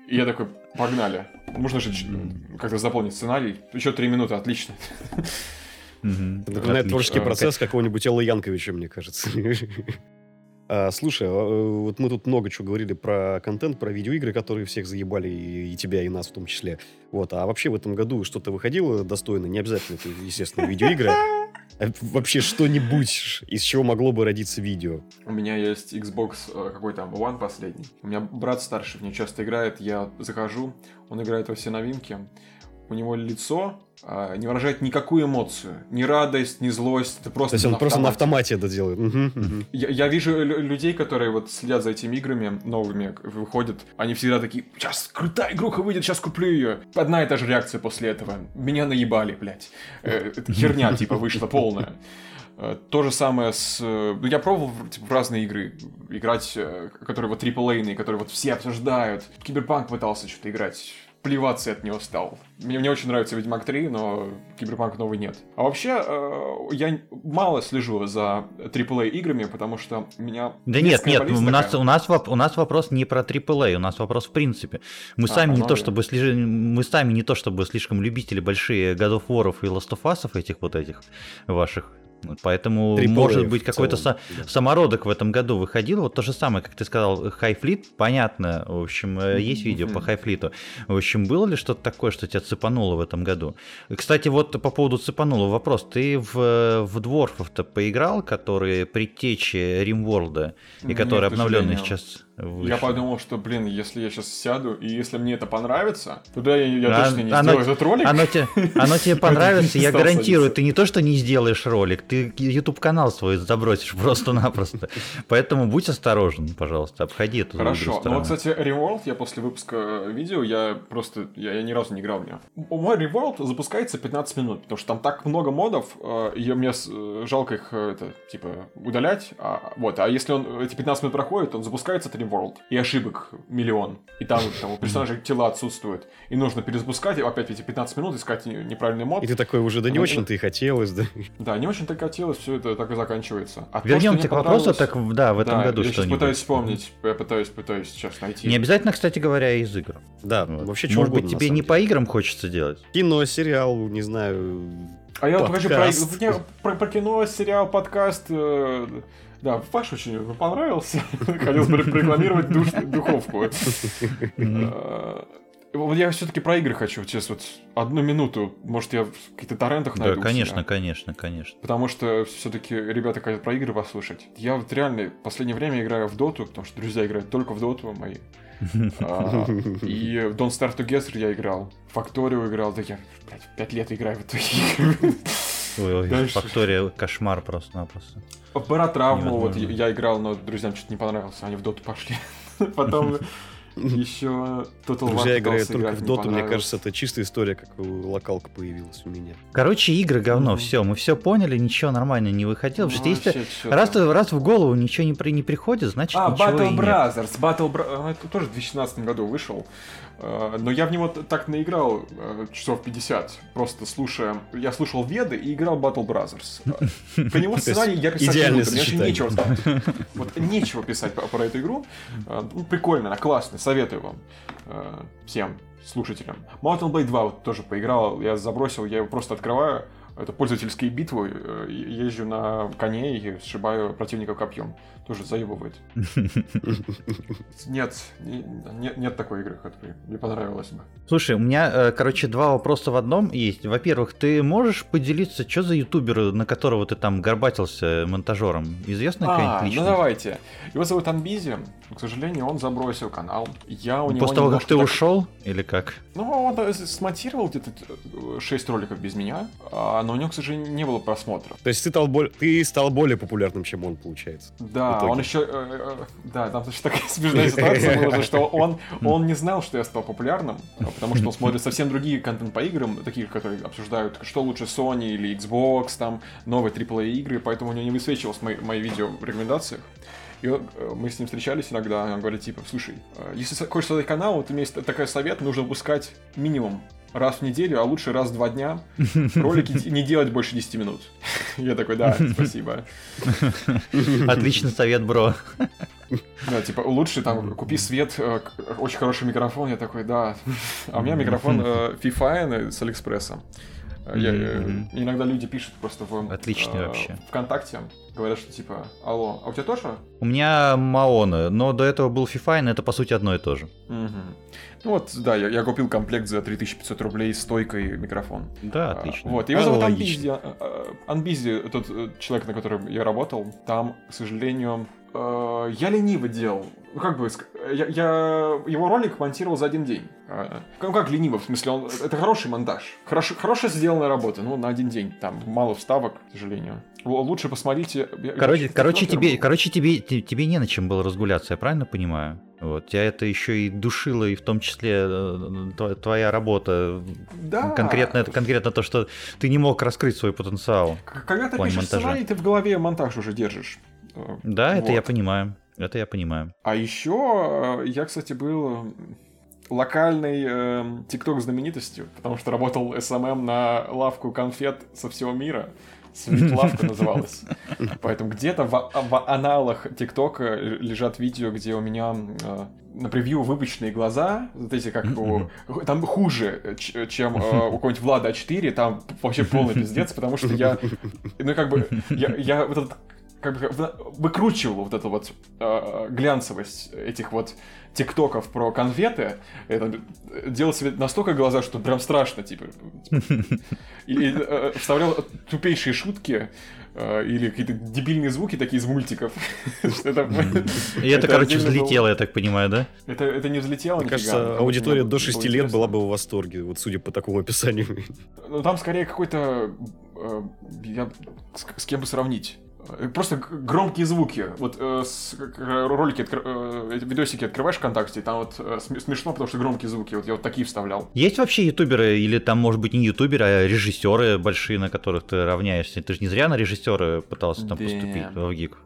и я такой, погнали. Можно же как-то заполнить сценарий. Еще три минуты, отлично. Угу. Напоминает творческий процесс какого-нибудь Элла Янковича, мне кажется. А, слушай, а, э, вот мы тут много чего говорили про контент, про видеоигры, которые всех заебали, и, и тебя, и нас в том числе. Вот, а вообще в этом году что-то выходило достойно? Не обязательно это, естественно, видеоигры. А вообще что-нибудь, из чего могло бы родиться видео. У меня есть Xbox э, какой там, One последний. У меня брат старший в нее часто играет, я захожу, он играет во все новинки. У него лицо а, не выражает никакую эмоцию, ни радость, ни злость. Это просто То есть он на просто на автомате это делает. Я, я вижу людей, которые вот следят за этими играми новыми, выходят, они всегда такие, сейчас крутая игруха выйдет, сейчас куплю ее. Одна и та же реакция после этого. Меня наебали, блядь. Э, херня типа вышла полная. Э, то же самое с... Э, ну, я пробовал типа, в разные игры играть, которые вот AAA, которые вот все обсуждают. Киберпанк пытался что-то играть плеваться от него стал. Мне, мне очень нравится Ведьмак 3, но Киберпанк новый нет. А вообще, э, я мало слежу за AAA играми, потому что меня... Да нет, нет, у нас, у, нас, у нас вопрос не про AAA, у нас вопрос в принципе. Мы а, сами не то, чтобы слежи, мы сами не то, чтобы слишком любители большие God of War и Last of Us этих вот этих ваших Поэтому, Triple может быть, какой-то со- да. самородок в этом году выходил. Вот то же самое, как ты сказал, Хайфлит, понятно. В общем, mm-hmm. есть видео mm-hmm. по Хайфлиту. В общем, было ли что-то такое, что тебя цепануло в этом году? Кстати, вот по поводу цепануло вопрос. Ты в, в Дворфов-то поиграл, которые предтечи Римворлда, и которые обновленные сейчас Выше. Я подумал, что, блин, если я сейчас сяду, и если мне это понравится, тогда я, я а, точно не оно, сделаю этот ролик. Оно, те, оно тебе понравится, я гарантирую. Ты не то, что не сделаешь ролик, ты YouTube-канал свой забросишь просто-напросто. Поэтому будь осторожен, пожалуйста, обходи эту Хорошо. Ну, вот, кстати, Reworld, я после выпуска видео, я просто, я, ни разу не играл в него. Мой Reworld запускается 15 минут, потому что там так много модов, э, и мне э, жалко их, э, это, типа, удалять. А, вот, а если он эти 15 минут проходит, он запускается 3 World, и ошибок миллион, и там, там у персонажей тела отсутствуют, и нужно перезапускать, и опять эти 15 минут искать неправильный мод. И ты такой уже, да не очень-то и хотелось, да? Да, не очень-то хотелось, все это так и заканчивается. А Вернемся к вопросу, так да, в этом да, году я сейчас пытаюсь вспомнить, я пытаюсь, пытаюсь сейчас найти. Не обязательно, кстати говоря, из игр. Да, вот. вообще Может быть, тебе не по играм хочется делать? Кино, сериал, не знаю, а я вот хочу про, про, про кино, сериал, подкаст, э, Да, Паш очень понравился. Хотел рекламировать духовку. А, вот я все-таки про игры хочу, сейчас вот одну минуту, может я в каких-то торрентах найду. Да, конечно, конечно, конечно. Потому что все-таки ребята хотят про игры послушать. Я вот реально в последнее время играю в доту, потому что друзья играют только в доту мои. А, и в Don't Start Together я играл, Факторию играл, да я, блядь, пять лет играю в эту игру. Ой, Фактория кошмар просто-напросто. В Баратравму вот я играл, но друзьям что-то не понравилось, они в доту пошли. Потом еще Total War Я играю только в доту, мне кажется, это чистая история, как локалка появилась у меня. Короче, игры говно, все, мы все поняли, ничего нормально не выходило. Потому что если раз, раз в голову ничего не, при, не приходит, значит а, ничего Battle Brothers, Battle Brothers, это тоже в 2012 году вышел. Э, но я в него так наиграл э, часов 50, просто слушая... Я слушал Веды и играл Battle Brothers. По него сценарий я писать не буду, мне нечего сказать. Вот нечего писать про эту игру. Э, ну, прикольно, она классная, советую вам всем слушателям. Mountain Blade 2 вот тоже поиграл, я забросил, я его просто открываю, это пользовательские битвы, езжу на коне и сшибаю противника копьем тоже заебывает. Нет, нет, нет такой игры, которая мне понравилась бы. Слушай, у меня, э, короче, два вопроса в одном есть. Во-первых, ты можешь поделиться, что за ютубер, на которого ты там горбатился монтажером? Известно а, ну давайте. Его зовут Анбизи. К сожалению, он забросил канал. Я у него После того, как ты так... ушел? Или как? Ну, он э, смонтировал где-то 6 роликов без меня, а, но у него, к сожалению, не было просмотров. То есть ты стал, более, ты стал более популярным, чем он, получается? Да, он еще... Э, э, да, там точно такая смешная ситуация была, что он, он не знал, что я стал популярным, а потому что он смотрит совсем другие контент по играм, такие, которые обсуждают, что лучше Sony или Xbox, там, новые AAA игры, поэтому у него не высвечивалось мои, мои видео в рекомендациях. И э, мы с ним встречались иногда, и он говорит, типа, слушай, если хочешь создать канал, вот у меня есть такой совет, нужно выпускать минимум раз в неделю, а лучше раз в два дня. Ролики не делать больше 10 минут. Я такой, да, спасибо. Отличный совет, бро. Да, типа, лучше там купи свет, э, очень хороший микрофон. Я такой, да. А у меня микрофон э, FIFA с Алиэкспресса. Я, mm-hmm. Иногда люди пишут просто в э, вообще. ВКонтакте, говорят, что типа, алло, а у тебя тоже? У меня Маоны, но до этого был FIFA, это по сути одно и то же. Mm-hmm. Ну вот, да, я, я купил комплект за 3500 рублей стойкой микрофон. Да, а, отлично. Вот, его зовут Анбизи. Анбизи, тот э, человек, на котором я работал, там, к сожалению, э, я лениво делал. Ну, как бы, я, я его ролик монтировал за один день. А, ну, как лениво, в смысле, он, это хороший монтаж. Хорошо, хорошая сделанная работа, ну, на один день. Там мало вставок, к сожалению. Лучше посмотрите. Короче, короче, тебе, короче тебе, тебе не на чем было разгуляться, я правильно понимаю? Вот, тебя это еще и душило, и в том числе э, твоя работа. Да. Конкретно, это конкретно то, что ты не мог раскрыть свой потенциал. Когда ты пишешь монтажа. сценарий, ты в голове монтаж уже держишь. Да, вот. это я понимаю. Это я понимаю. А еще э, я, кстати, был локальной э, ТикТок знаменитостью, потому что работал SMM на лавку конфет со всего мира. Светлавка называлась. Поэтому где-то в, в аналах ТикТока лежат видео, где у меня э, на превью выпученные глаза, вот эти как у... Там хуже, чем э, у какого-нибудь Влада А4, там вообще полный пиздец, потому что я... Ну, как бы, я, я вот этот как бы выкручивал вот эту вот э, глянцевость этих вот тиктоков про конфеты, это делал себе настолько глаза, что прям страшно, типа. И э, вставлял тупейшие шутки э, или какие-то дебильные звуки такие из мультиков. И это, короче, взлетело, я так понимаю, да? Это, это не взлетело, Мне кажется, аудитория до 6 лет была бы в восторге, вот судя по такому описанию. Ну, там скорее какой-то... Э, я с кем бы сравнить? Просто громкие звуки. Вот э, с, ролики, откр... э, видосики открываешь ВКонтакте, там вот э, смешно, потому что громкие звуки. Вот я вот такие вставлял. Есть вообще ютуберы, или там, может быть, не ютуберы, а режиссеры большие, на которых ты равняешься? Ты же не зря на режиссера пытался там поступить в ГИК.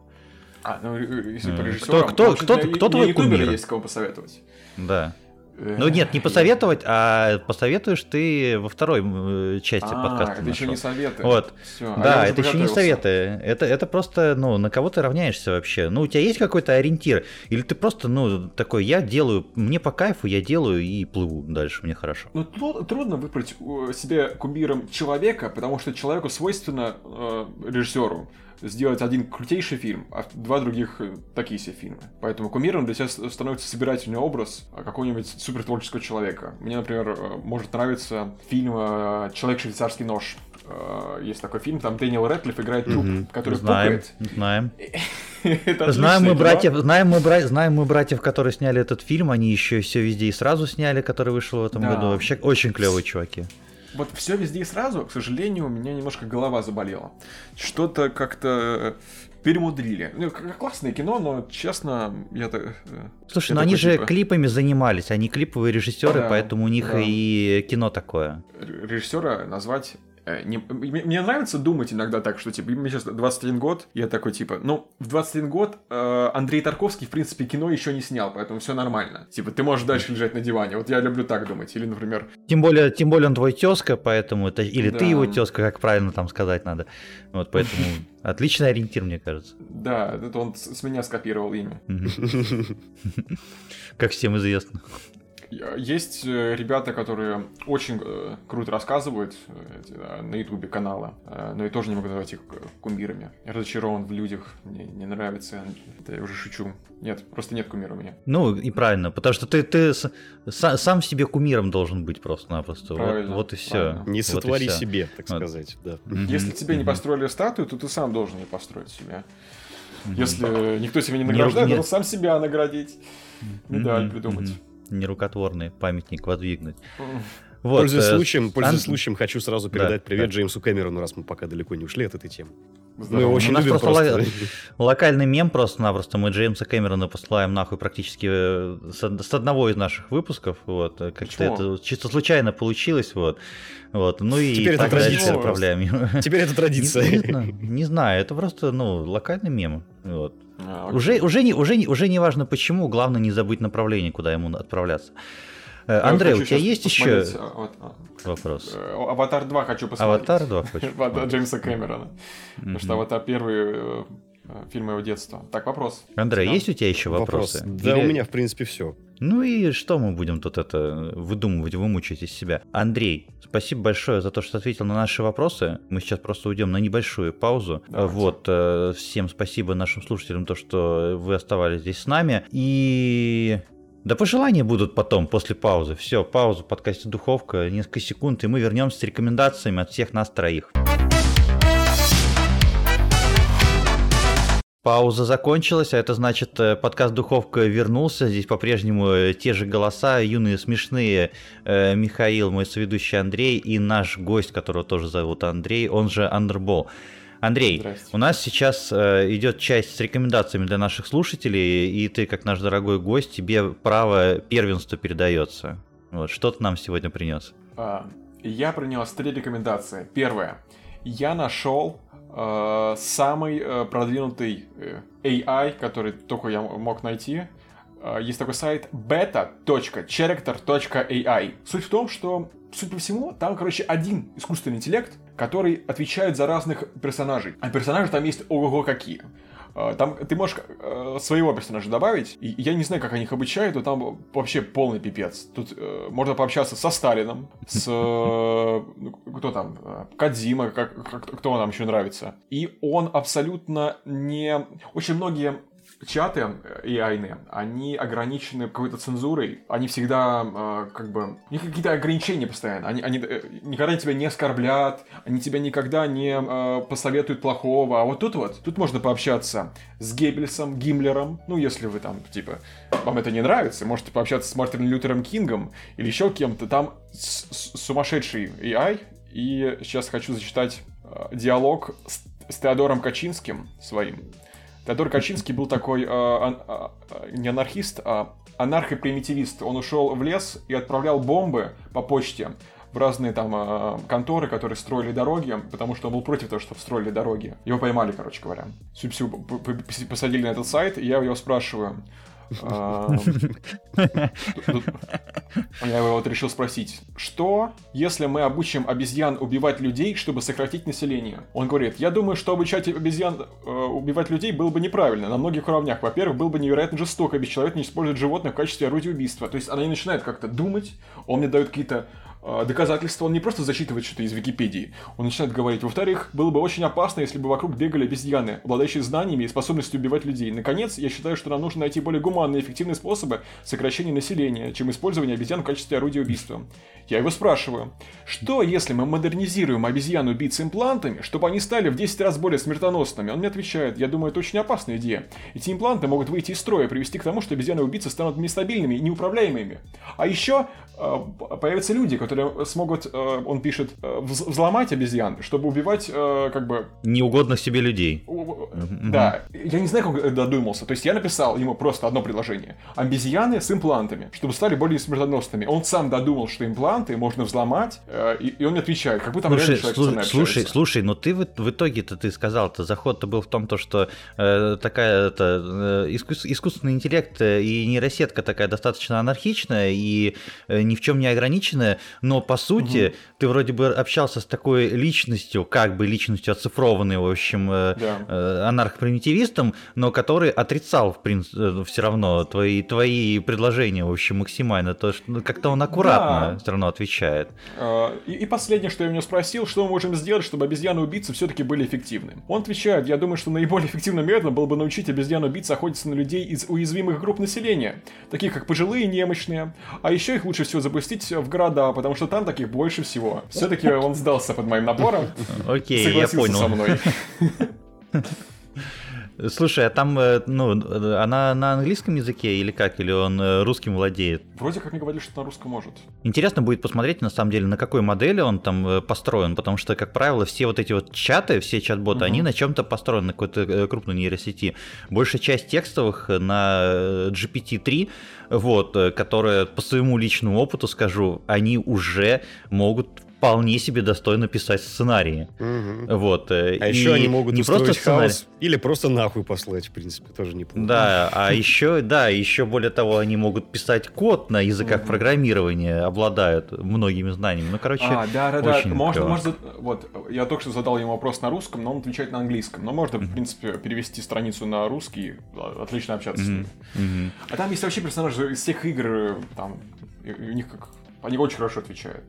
А, ну, если по режиссерам... Кто, кто, кто, кто, кто твой кумир? есть кого посоветовать. Да. Ну нет, не посоветовать, а посоветуешь ты во второй части а, подкаста. это нашел. еще не советы. Вот. Все. Да, а это еще не советы. Это, это просто, ну, на кого ты равняешься вообще? Ну, у тебя есть какой-то ориентир? Или ты просто, ну, такой, я делаю, мне по кайфу, я делаю и плыву дальше, мне хорошо. Ну, трудно выбрать э, себе кумиром человека, потому что человеку свойственно э, режиссеру сделать один крутейший фильм, а два других э, такие себе фильмы. Поэтому кумиром для тебя становится собирательный образ какого-нибудь супертворческого человека. Мне, например, э, может нравиться фильм э, «Человек-швейцарский нож». Есть такой фильм, там Дэниел Рэдклифф играет труп, mm-hmm. который знаем, пукает. Знаем. знаем мы братьев, знаем мы, бра... знаем мы братьев, которые сняли этот фильм, они еще все везде и сразу сняли, который вышел в этом да. году. Вообще очень клевые чуваки вот все везде и сразу, к сожалению, у меня немножко голова заболела. Что-то как-то перемудрили. Ну, классное кино, но честно, я так. Э, Слушай, ну они же типа... клипами занимались, они клиповые режиссеры, да, поэтому у них да. и кино такое. Режиссера назвать Э, не, мне нравится думать иногда так, что, типа, мне сейчас 21 год, я такой, типа, ну, в 21 год э, Андрей Тарковский, в принципе, кино еще не снял, поэтому все нормально. Типа, ты можешь дальше лежать на диване. Вот я люблю так думать. Или, например... Тем более, тем более он твой тезка, поэтому это... Или да. ты его тезка, как правильно там сказать надо. Вот, поэтому отличный ориентир, мне кажется. Да, это он с меня скопировал имя. Как всем известно. Есть э, ребята, которые очень э, круто рассказывают э, на ютубе канала, но я тоже не могу назвать их кумирами. Я разочарован в людях, мне не нравится, это я уже шучу. Нет, просто нет кумира у меня. Ну и правильно, потому что ты, ты с, сам себе кумиром должен быть просто-напросто. Вот, вот и все. Правильно. Не сотвори вот себе, так вот. сказать. Да. Если тебе не построили статую, то ты сам должен ее построить себе. Если никто тебя не награждает, то сам себя наградить. Медаль придумать нерукотворный памятник воздвигнуть. Вот, пользуясь э, случаем, пользуясь Ан... случаем, хочу сразу передать да, привет да. Джеймсу Кэмерону, раз мы пока далеко не ушли от этой темы. Здорово. Мы очень У любим просто, просто... локальный мем просто-напросто. Мы Джеймса Кэмерона посылаем нахуй практически э, с, с одного из наших выпусков. Вот. Э, как-то это чисто случайно получилось. Вот. Вот. Ну и Теперь это традиция. Отправляем. Теперь это традиция. Не, не знаю, это просто ну, локальный мем. Вот. А, okay. уже, уже, не, уже, не, уже не важно почему, главное не забыть направление, куда ему отправляться. Э, Андрей, у тебя есть еще а, а, вопрос? Э, Аватар 2 хочу посмотреть. Аватар 2 хочу Джеймса Кэмерона. Потому что Аватар 1 Э, фильмы его детства. Так, вопрос. Андрей, есть у тебя еще вопросы? Вопрос. Да, Или... у меня, в принципе, все. Ну и что мы будем тут это выдумывать, вымучить из себя? Андрей, спасибо большое за то, что ответил на наши вопросы. Мы сейчас просто уйдем на небольшую паузу. Давайте. Вот, э, всем спасибо нашим слушателям, то, что вы оставались здесь с нами. И да пожелания будут потом, после паузы. Все, пауза, подкасте «Духовка», несколько секунд, и мы вернемся с рекомендациями от всех нас троих. Пауза закончилась, а это значит, э, подкаст «Духовка» вернулся. Здесь по-прежнему э, те же голоса, юные, смешные. Э, Михаил, мой соведущий Андрей, и наш гость, которого тоже зовут Андрей, он же Андербол. Андрей, у нас сейчас идет часть с рекомендациями для наших слушателей, и ты, как наш дорогой гость, тебе право первенства передается. Вот, что ты нам сегодня принес? А, я принес три рекомендации. Первое. Я нашел самый э, продвинутый э, AI, который только я мог найти. Э, есть такой сайт beta.character.ai. Суть в том, что, суть по всему, там, короче, один искусственный интеллект, который отвечает за разных персонажей. А персонажи там есть ого-го какие. А, там ты можешь э, своего персонажа добавить, и я не знаю, как они их обучают, но там вообще полный пипец. Тут э, можно пообщаться со Сталином, с... Э, ну, кто там? Кадзима, как, как, кто нам еще нравится. И он абсолютно не... Очень многие чаты AI, они ограничены какой-то цензурой, они всегда э, как бы... У них какие-то ограничения постоянно, они, они э, никогда тебя не оскорблят, они тебя никогда не э, посоветуют плохого, а вот тут вот, тут можно пообщаться с Геббельсом, Гиммлером, ну если вы там, типа, вам это не нравится, можете пообщаться с Мартином Лютером Кингом или еще кем-то, там сумасшедший AI, и сейчас хочу зачитать э, диалог с, с Теодором Качинским своим, Теодор Качинский был такой э, э, не анархист, а анархопримитивист. Он ушел в лес и отправлял бомбы по почте в разные там э, конторы, которые строили дороги, потому что он был против того, что строили дороги. Его поймали, короче говоря. Сюпсю посадили на этот сайт, и я его спрашиваю, Я его вот решил спросить, что, если мы обучим обезьян убивать людей, чтобы сократить население? Он говорит, я думаю, что обучать обезьян э, убивать людей было бы неправильно на многих уровнях. Во-первых, было бы невероятно жестоко, ведь человек не использует животных в качестве орудия убийства. То есть она не начинает как-то думать, он мне дает какие-то доказательства, он не просто зачитывает что-то из Википедии, он начинает говорить. Во-вторых, было бы очень опасно, если бы вокруг бегали обезьяны, обладающие знаниями и способностью убивать людей. Наконец, я считаю, что нам нужно найти более гуманные и эффективные способы сокращения населения, чем использование обезьян в качестве орудия убийства. Я его спрашиваю, что если мы модернизируем обезьян-убийц имплантами, чтобы они стали в 10 раз более смертоносными? Он мне отвечает, я думаю, это очень опасная идея. Эти импланты могут выйти из строя, привести к тому, что обезьяны-убийцы станут нестабильными и неуправляемыми. А еще э, появятся люди, которые смогут, э, он пишет, э, взломать обезьян, чтобы убивать, э, как бы... Неугодных себе людей. Да. Я не знаю, как додумался. То есть я написал ему просто одно предложение. Обезьяны с имплантами, чтобы стали более смертоносными. Он сам додумал, что импланты можно взломать, и, он не отвечает, как будто там слушай, слушай, слушай, слушай, но ты в, в итоге-то ты сказал-то, заход-то был в том, то, что э, такая это, э, искус, искусственный интеллект и нейросетка такая достаточно анархичная и э, ни в чем не ограниченная, но по сути угу. ты вроде бы общался с такой личностью, как бы личностью оцифрованной, в общем, э, да. э, анархопримитивистом, но который отрицал, в принципе, э, все равно твои, твои предложения, в общем, максимально, то что ну, как-то он аккуратно да. все равно отвечает. А, и, и последнее, что я у него спросил, что мы можем сделать, чтобы обезьяны-убийцы все-таки были эффективны. Он отвечает, я думаю, что наиболее эффективным методом было бы научить обезьян-убийц охотиться на людей из уязвимых групп населения, таких как пожилые и немощные. А еще их лучше всего запустить в города, потому что там таких больше всего. Все-таки он сдался под моим напором. Окей, я понял. со мной. Слушай, а там, э, ну, она на английском языке или как? Или он э, русским владеет? Вроде как мне говорили, что на русском может. Интересно будет посмотреть, на самом деле, на какой модели он там э, построен, потому что, как правило, все вот эти вот чаты, все чат-боты, угу. они на чем-то построены, на какой-то крупной нейросети. Большая часть текстовых на GPT-3, вот, которая по своему личному опыту скажу, они уже могут вполне себе достойно писать сценарии. Угу. Вот. Э, а и еще они могут не просто сценарий... хаос или просто нахуй послать, в принципе, тоже неплохо. Да, а еще, да, еще более того, они могут писать код на языках угу. программирования, обладают многими знаниями. Ну, короче, а, да, да, да. Можно, можно, вот, я только что задал ему вопрос на русском, но он отвечает на английском. Но можно, в принципе, перевести страницу на русский, отлично общаться с ним. А там есть вообще персонажи из всех игр, там, у них как они очень хорошо отвечают.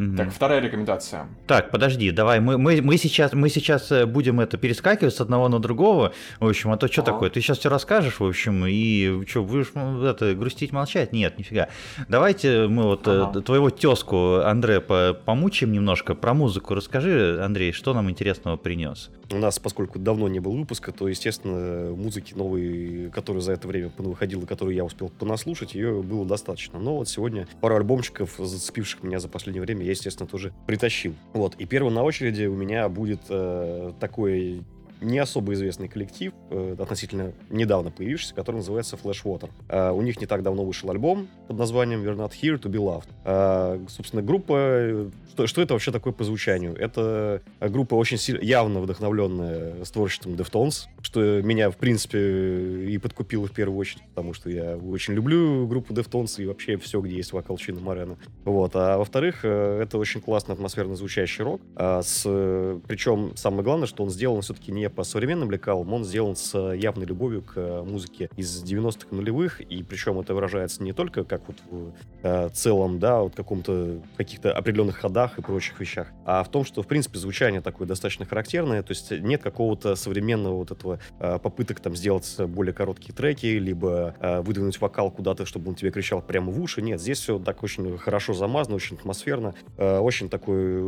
Угу. Так, вторая рекомендация. Так, подожди, давай, мы, мы, мы, сейчас, мы сейчас э, будем это перескакивать с одного на другого, в общем, а то что такое, ты сейчас все расскажешь, в общем, и что, будешь это, грустить, молчать? Нет, нифига. Давайте мы вот э, ага. твоего тезку, Андре, помучим немножко, про музыку расскажи, Андрей, что нам интересного принес? У нас, поскольку давно не было выпуска, то, естественно, музыки новой, которая за это время выходила, которую я успел понаслушать, ее было достаточно. Но вот сегодня пару альбомчиков, зацепивших меня за последнее время, я, естественно, тоже притащил. Вот. И первым на очереди у меня будет э, такой не особо известный коллектив, э, относительно недавно появившийся, который называется Flashwater. Э, у них не так давно вышел альбом под названием We're Not Here to Be Loved. Э, собственно, группа... Что, что это вообще такое по звучанию? Это группа очень сильно, явно вдохновленная с творчеством Deftones, что меня, в принципе, и подкупило в первую очередь, потому что я очень люблю группу Deftones и вообще все, где есть вокал Чина Морена. Вот. А во-вторых, э, это очень классный атмосферно звучащий рок. А с... Причем самое главное, что он сделан все-таки не по современным лекалам, он сделан с явной любовью к музыке из 90-х нулевых, и причем это выражается не только как вот в э, целом, да, вот каком-то каких-то определенных ходах и прочих вещах, а в том, что, в принципе, звучание такое достаточно характерное, то есть нет какого-то современного вот этого э, попыток там сделать более короткие треки, либо э, выдвинуть вокал куда-то, чтобы он тебе кричал прямо в уши. Нет, здесь все так очень хорошо замазано, очень атмосферно, э, очень такой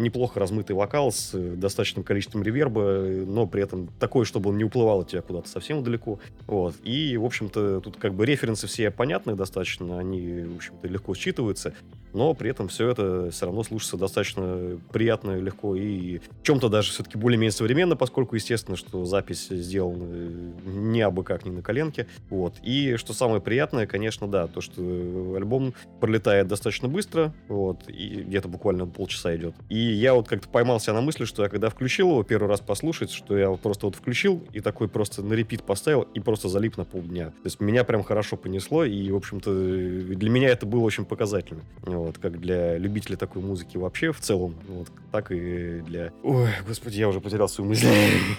неплохо размытый вокал с достаточным количеством реверба, но при этом такой, чтобы он не уплывал от тебя куда-то совсем далеко. Вот. И, в общем-то, тут как бы референсы все понятны достаточно, они, в общем-то, легко считываются. Но при этом все это все равно слушается достаточно приятно, легко и в чем-то даже все-таки более-менее современно, поскольку, естественно, что запись сделана не абы как, не на коленке. Вот. И что самое приятное, конечно, да, то, что альбом пролетает достаточно быстро, вот, и где-то буквально полчаса идет. И я вот как-то поймал себя на мысли, что я когда включил его первый раз послушать, что я вот просто вот включил и такой просто на репит поставил и просто залип на полдня. То есть меня прям хорошо понесло, и, в общем-то, для меня это было очень показательно. Вот, как для любителей такой музыки вообще в целом, вот, так и для... Ой, господи, я уже потерял свою мысль.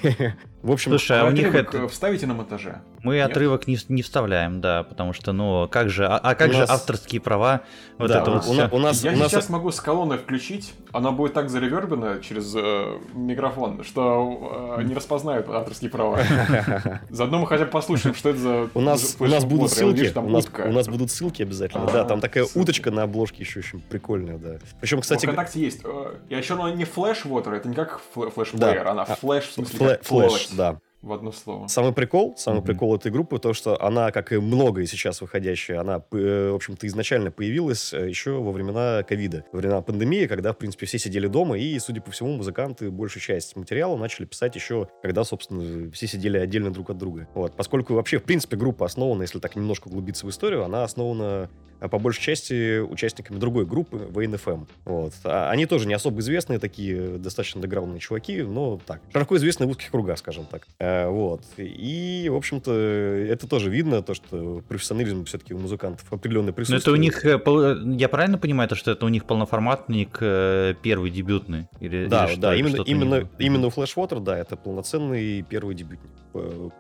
В общем, Слушай, а у них это... вставите на монтаже? Мы Нет? отрывок не, не вставляем, да, потому что, ну, как же, а, а как у же нас... авторские права? Вот да, это у, вот у, все. у нас, Я у нас... сейчас могу с колонной включить, она будет так заревербена через э, микрофон, что э, не распознают авторские права. Заодно мы хотя бы послушаем, что это за... У нас, у нас будут ссылки, у нас, у нас будут ссылки обязательно, да, там такая уточка на обложке еще очень прикольная, да. Причем, кстати... ВКонтакте есть. И еще она не флеш-вотер, это не как флеш-плеер, она флеш, в смысле, флеш, да в одно слово. Самый прикол, самый mm-hmm. прикол этой группы, то, что она, как и многое сейчас выходящее, она, э, в общем-то, изначально появилась э, еще во времена ковида, во времена пандемии, когда, в принципе, все сидели дома, и, судя по всему, музыканты большую часть материала начали писать еще, когда, собственно, все сидели отдельно друг от друга. Вот. Поскольку вообще, в принципе, группа основана, если так немножко углубиться в историю, она основана а по большей части участниками другой группы, VNFM. Вот. А они тоже не особо известные, такие достаточно деграундные чуваки, но так, широко известные в узких кругах, скажем так. А, вот. И, в общем-то, это тоже видно, то, что профессионализм все-таки у музыкантов определенный присутствует. Но это у них, э, я правильно понимаю, то, что это у них полноформатник э, первый дебютный? Или, да, или да, именно, именно, именно у Flashwater, да, это полноценный первый дебютник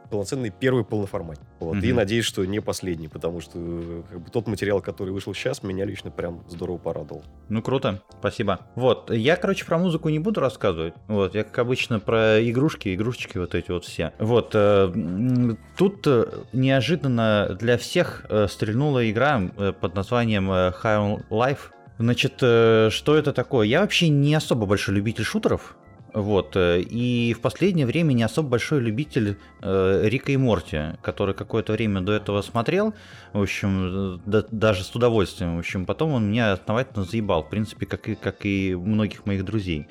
полноценный первый полноформат. Вот. Mm-hmm. И надеюсь, что не последний, потому что как бы, тот материал, который вышел сейчас, меня лично прям здорово порадовал. Ну, круто, спасибо. Вот, я, короче, про музыку не буду рассказывать. Вот, я, как обычно, про игрушки, игрушечки вот эти вот все. Вот, э, тут э, неожиданно для всех э, стрельнула игра под названием High on Life. Значит, что это такое? Я вообще не особо большой любитель шутеров, вот. И в последнее время не особо большой любитель э, Рика и Морти, который какое-то время до этого смотрел, в общем, да, даже с удовольствием. В общем, потом он меня основательно заебал, в принципе, как и, как и многих моих друзей.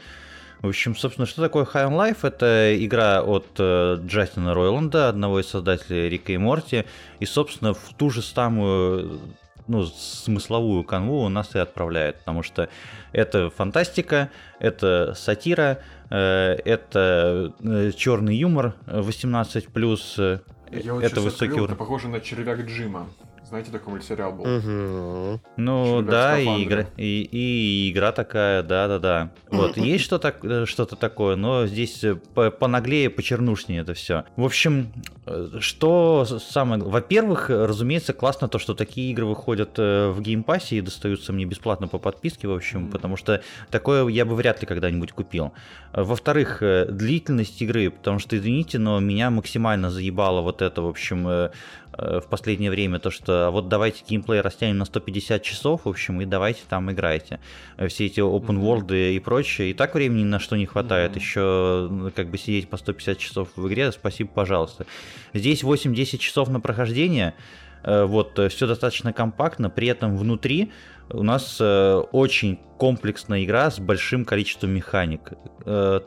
В общем, собственно, что такое High on Life? Это игра от э, Джастина Ройланда, одного из создателей Рика и Морти, и, собственно, в ту же самую ну, смысловую канву у нас и отправляет, потому что это фантастика, это сатира, э, это э, черный юмор 18+, я вот это высокий уровень. Это похоже на червяк Джима. Знаете, такой мультсериал был? Угу. Ну да, и игра, и, и игра такая, да-да-да. Вот, есть что-то, э, что-то такое, но здесь э, понаглее, почернушнее это все. В общем, э, что самое... Во-первых, разумеется, классно то, что такие игры выходят в геймпассе и достаются мне бесплатно по подписке, в общем, потому что такое я бы вряд ли когда-нибудь купил. Во-вторых, длительность игры, потому что, извините, но меня максимально заебало вот это, в общем, в последнее время, то что вот давайте геймплей растянем на 150 часов, в общем, и давайте там играйте. Э, все эти open world и прочее. И так времени на что не хватает. Mm-hmm. Еще как бы сидеть по 150 часов в игре, спасибо, пожалуйста. Здесь 8-10 часов на прохождение. Э, вот, все достаточно компактно, при этом внутри у нас очень комплексная игра с большим количеством механик.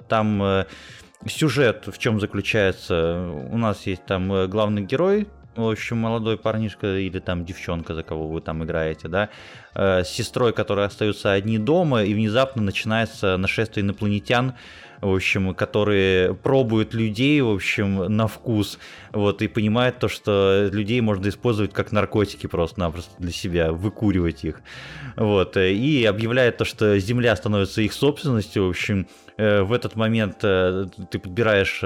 Там сюжет в чем заключается? У нас есть там главный герой, в общем, молодой парнишка или там девчонка, за кого вы там играете, да, э, с сестрой, которые остаются одни дома, и внезапно начинается нашествие инопланетян, в общем, которые пробуют людей, в общем, на вкус, вот, и понимают то, что людей можно использовать как наркотики просто-напросто для себя, выкуривать их, вот, и объявляет то, что Земля становится их собственностью, в общем, э, в этот момент э, ты подбираешь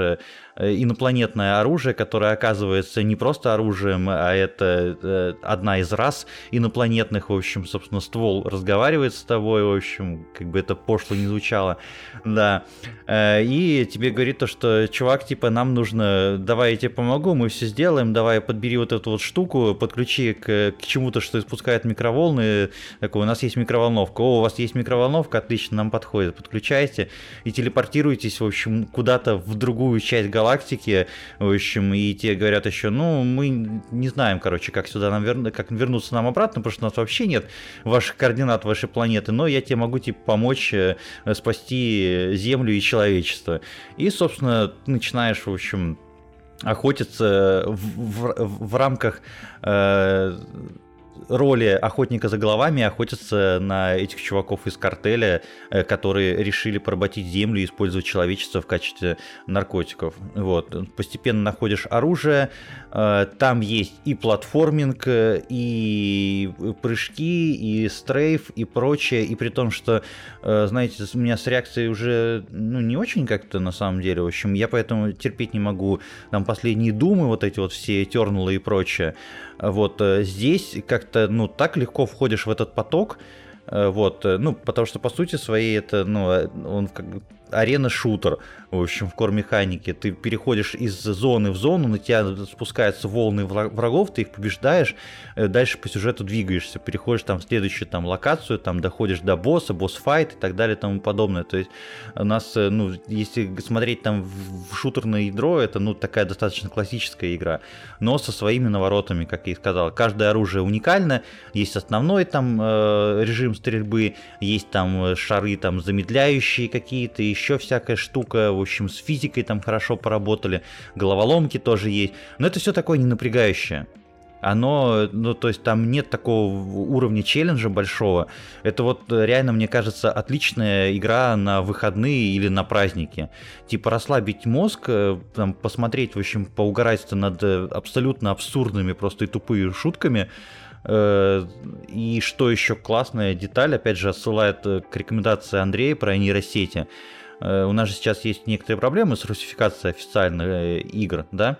инопланетное оружие, которое оказывается не просто оружием, а это э, одна из рас инопланетных, в общем, собственно, ствол разговаривает с тобой, в общем, как бы это пошло не звучало, да, э, и тебе говорит то, что, чувак, типа, нам нужно, давай я тебе помогу, мы все сделаем, давай подбери вот эту вот штуку, подключи к, к чему-то, что испускает микроволны, такой, у нас есть микроволновка, о, у вас есть микроволновка, отлично, нам подходит, подключайте и телепортируйтесь, в общем, куда-то в другую часть галактики, галактике, в общем, и те говорят еще, ну, мы не знаем, короче, как сюда нам вер... как вернуться нам обратно, потому что у нас вообще нет ваших координат вашей планеты, но я тебе могу типа помочь э, спасти Землю и человечество. И, собственно, начинаешь, в общем, охотиться в, в, в рамках э, роли охотника за головами охотятся на этих чуваков из картеля, э, которые решили поработить землю и использовать человечество в качестве наркотиков. Вот. Постепенно находишь оружие, э, там есть и платформинг, э, и прыжки, и стрейф, и прочее, и при том, что, знаете, у меня с реакцией уже ну, не очень как-то на самом деле, в общем, я поэтому терпеть не могу там последние думы, вот эти вот все тернулы и прочее. Вот здесь как-то, ну, так легко входишь в этот поток, вот, ну, потому что, по сути своей, это, ну, он как арена-шутер, в общем, в кор-механике. Ты переходишь из зоны в зону, на тебя спускаются волны врагов, ты их побеждаешь, э, дальше по сюжету двигаешься, переходишь там в следующую там локацию, там доходишь до босса, босс-файт и так далее и тому подобное. То есть у нас, э, ну, если смотреть там в шутерное ядро, это, ну, такая достаточно классическая игра, но со своими наворотами, как я и сказал. Каждое оружие уникально, есть основной там э, режим стрельбы, есть там шары там замедляющие какие-то, еще всякая штука, в общем, с физикой там хорошо поработали, головоломки тоже есть, но это все такое не напрягающее. Оно, ну, то есть там нет такого уровня челленджа большого. Это вот реально, мне кажется, отличная игра на выходные или на праздники. Типа расслабить мозг, э, там, посмотреть, в общем, поугарать над э, абсолютно абсурдными просто и тупые шутками. Э, и что еще классная деталь, опять же, отсылает к рекомендации Андрея про нейросети. Э, у нас же сейчас есть некоторые проблемы с русификацией официальных э, игр, да.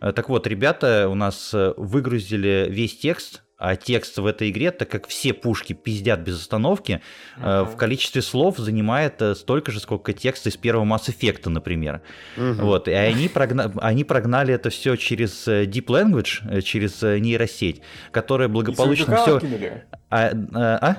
Э, так вот, ребята у нас выгрузили весь текст а текст в этой игре, так как все пушки пиздят без остановки, uh-huh. в количестве слов занимает столько же, сколько текста из первого Mass Effect, например. Uh-huh. Вот, и они, прогна... они прогнали это все через Deep Language, через нейросеть, которая благополучно все... А, а?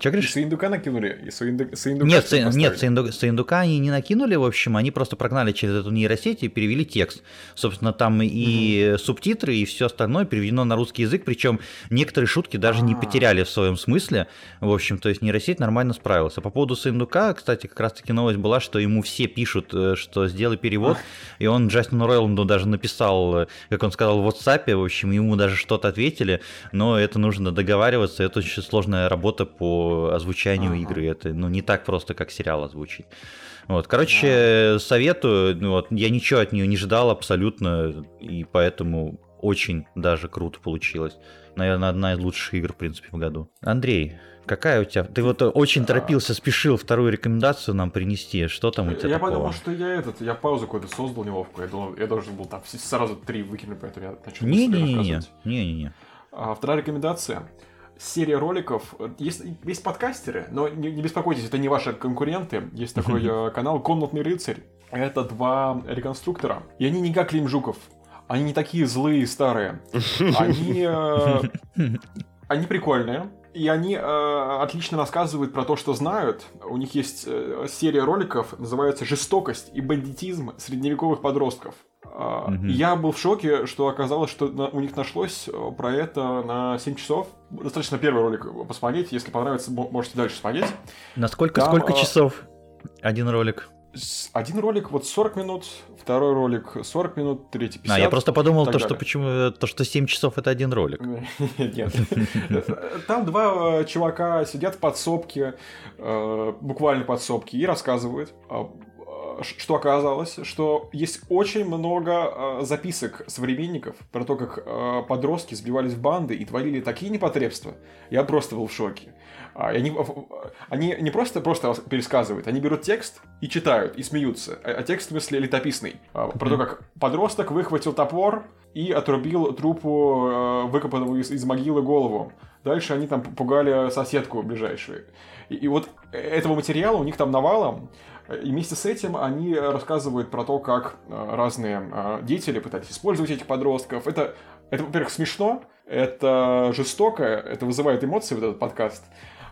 Че говоришь? Саиндука накинули? И Саиндука нет, са, нет Саиндука, Саиндука они не накинули, в общем, они просто прогнали через эту нейросеть и перевели текст. Собственно, там и угу. субтитры, и все остальное переведено на русский язык, причем некоторые шутки даже А-а-а. не а. потеряли в своем смысле. В общем, то есть нейросеть нормально справилась. А по поводу Саиндука, кстати, как раз-таки новость была, что ему все пишут, э, что сделай перевод, и он Джастину Ройланду даже написал, э, как он сказал, в WhatsApp, в общем, ему даже что-то ответили, но это нужно договариваться, это очень сложная работа по озвучанию ага. игры. Это ну, не так просто, как сериал озвучить. Вот, короче, да. советую. Ну, вот, я ничего от нее не ждал абсолютно, и поэтому очень даже круто получилось. Наверное, одна из лучших игр, в принципе, в году. Андрей, Какая у тебя? Ты вот очень торопился, спешил вторую рекомендацию нам принести. Что там у тебя Я такого? подумал, что я этот, я паузу какую-то создал неловкую. Я, думал, я должен был там сразу три выкинуть, поэтому я начал Не-не-не. Не-не-не. А, вторая рекомендация серия роликов. Есть, есть подкастеры, но не, не беспокойтесь, это не ваши конкуренты. Есть такой э, канал «Комнатный рыцарь». Это два реконструктора. И они не как Клим Жуков. Они не такие злые и старые. Они... Э, они прикольные. И они э, отлично рассказывают про то, что знают. У них есть э, серия роликов, называется «Жестокость и бандитизм средневековых подростков». Угу. Я был в шоке, что оказалось, что у них нашлось э, про это на 7 часов. Достаточно первый ролик посмотреть. Если понравится, можете дальше смотреть. Насколько сколько а... часов один ролик? Один ролик вот 40 минут, второй ролик 40 минут, третий 50. А, я просто подумал, то, что почему то, что 7 часов это один ролик. Нет. Там два э, чувака сидят в подсобке, буквально подсобке, и рассказывают что оказалось, что есть очень много э, записок современников про то, как э, подростки сбивались в банды и творили такие непотребства. Я просто был в шоке. А, они, они не просто просто пересказывают, они берут текст и читают, и смеются. А, а текст, в смысле, летописный. А, про то, как подросток выхватил топор и отрубил трупу, э, выкопанного из, из могилы голову. Дальше они там пугали соседку ближайшую. И, и вот этого материала у них там навалом. И вместе с этим они рассказывают про то, как э, разные э, деятели пытались использовать этих подростков. Это, это во-первых, смешно, это жестоко, это вызывает эмоции, вот этот подкаст.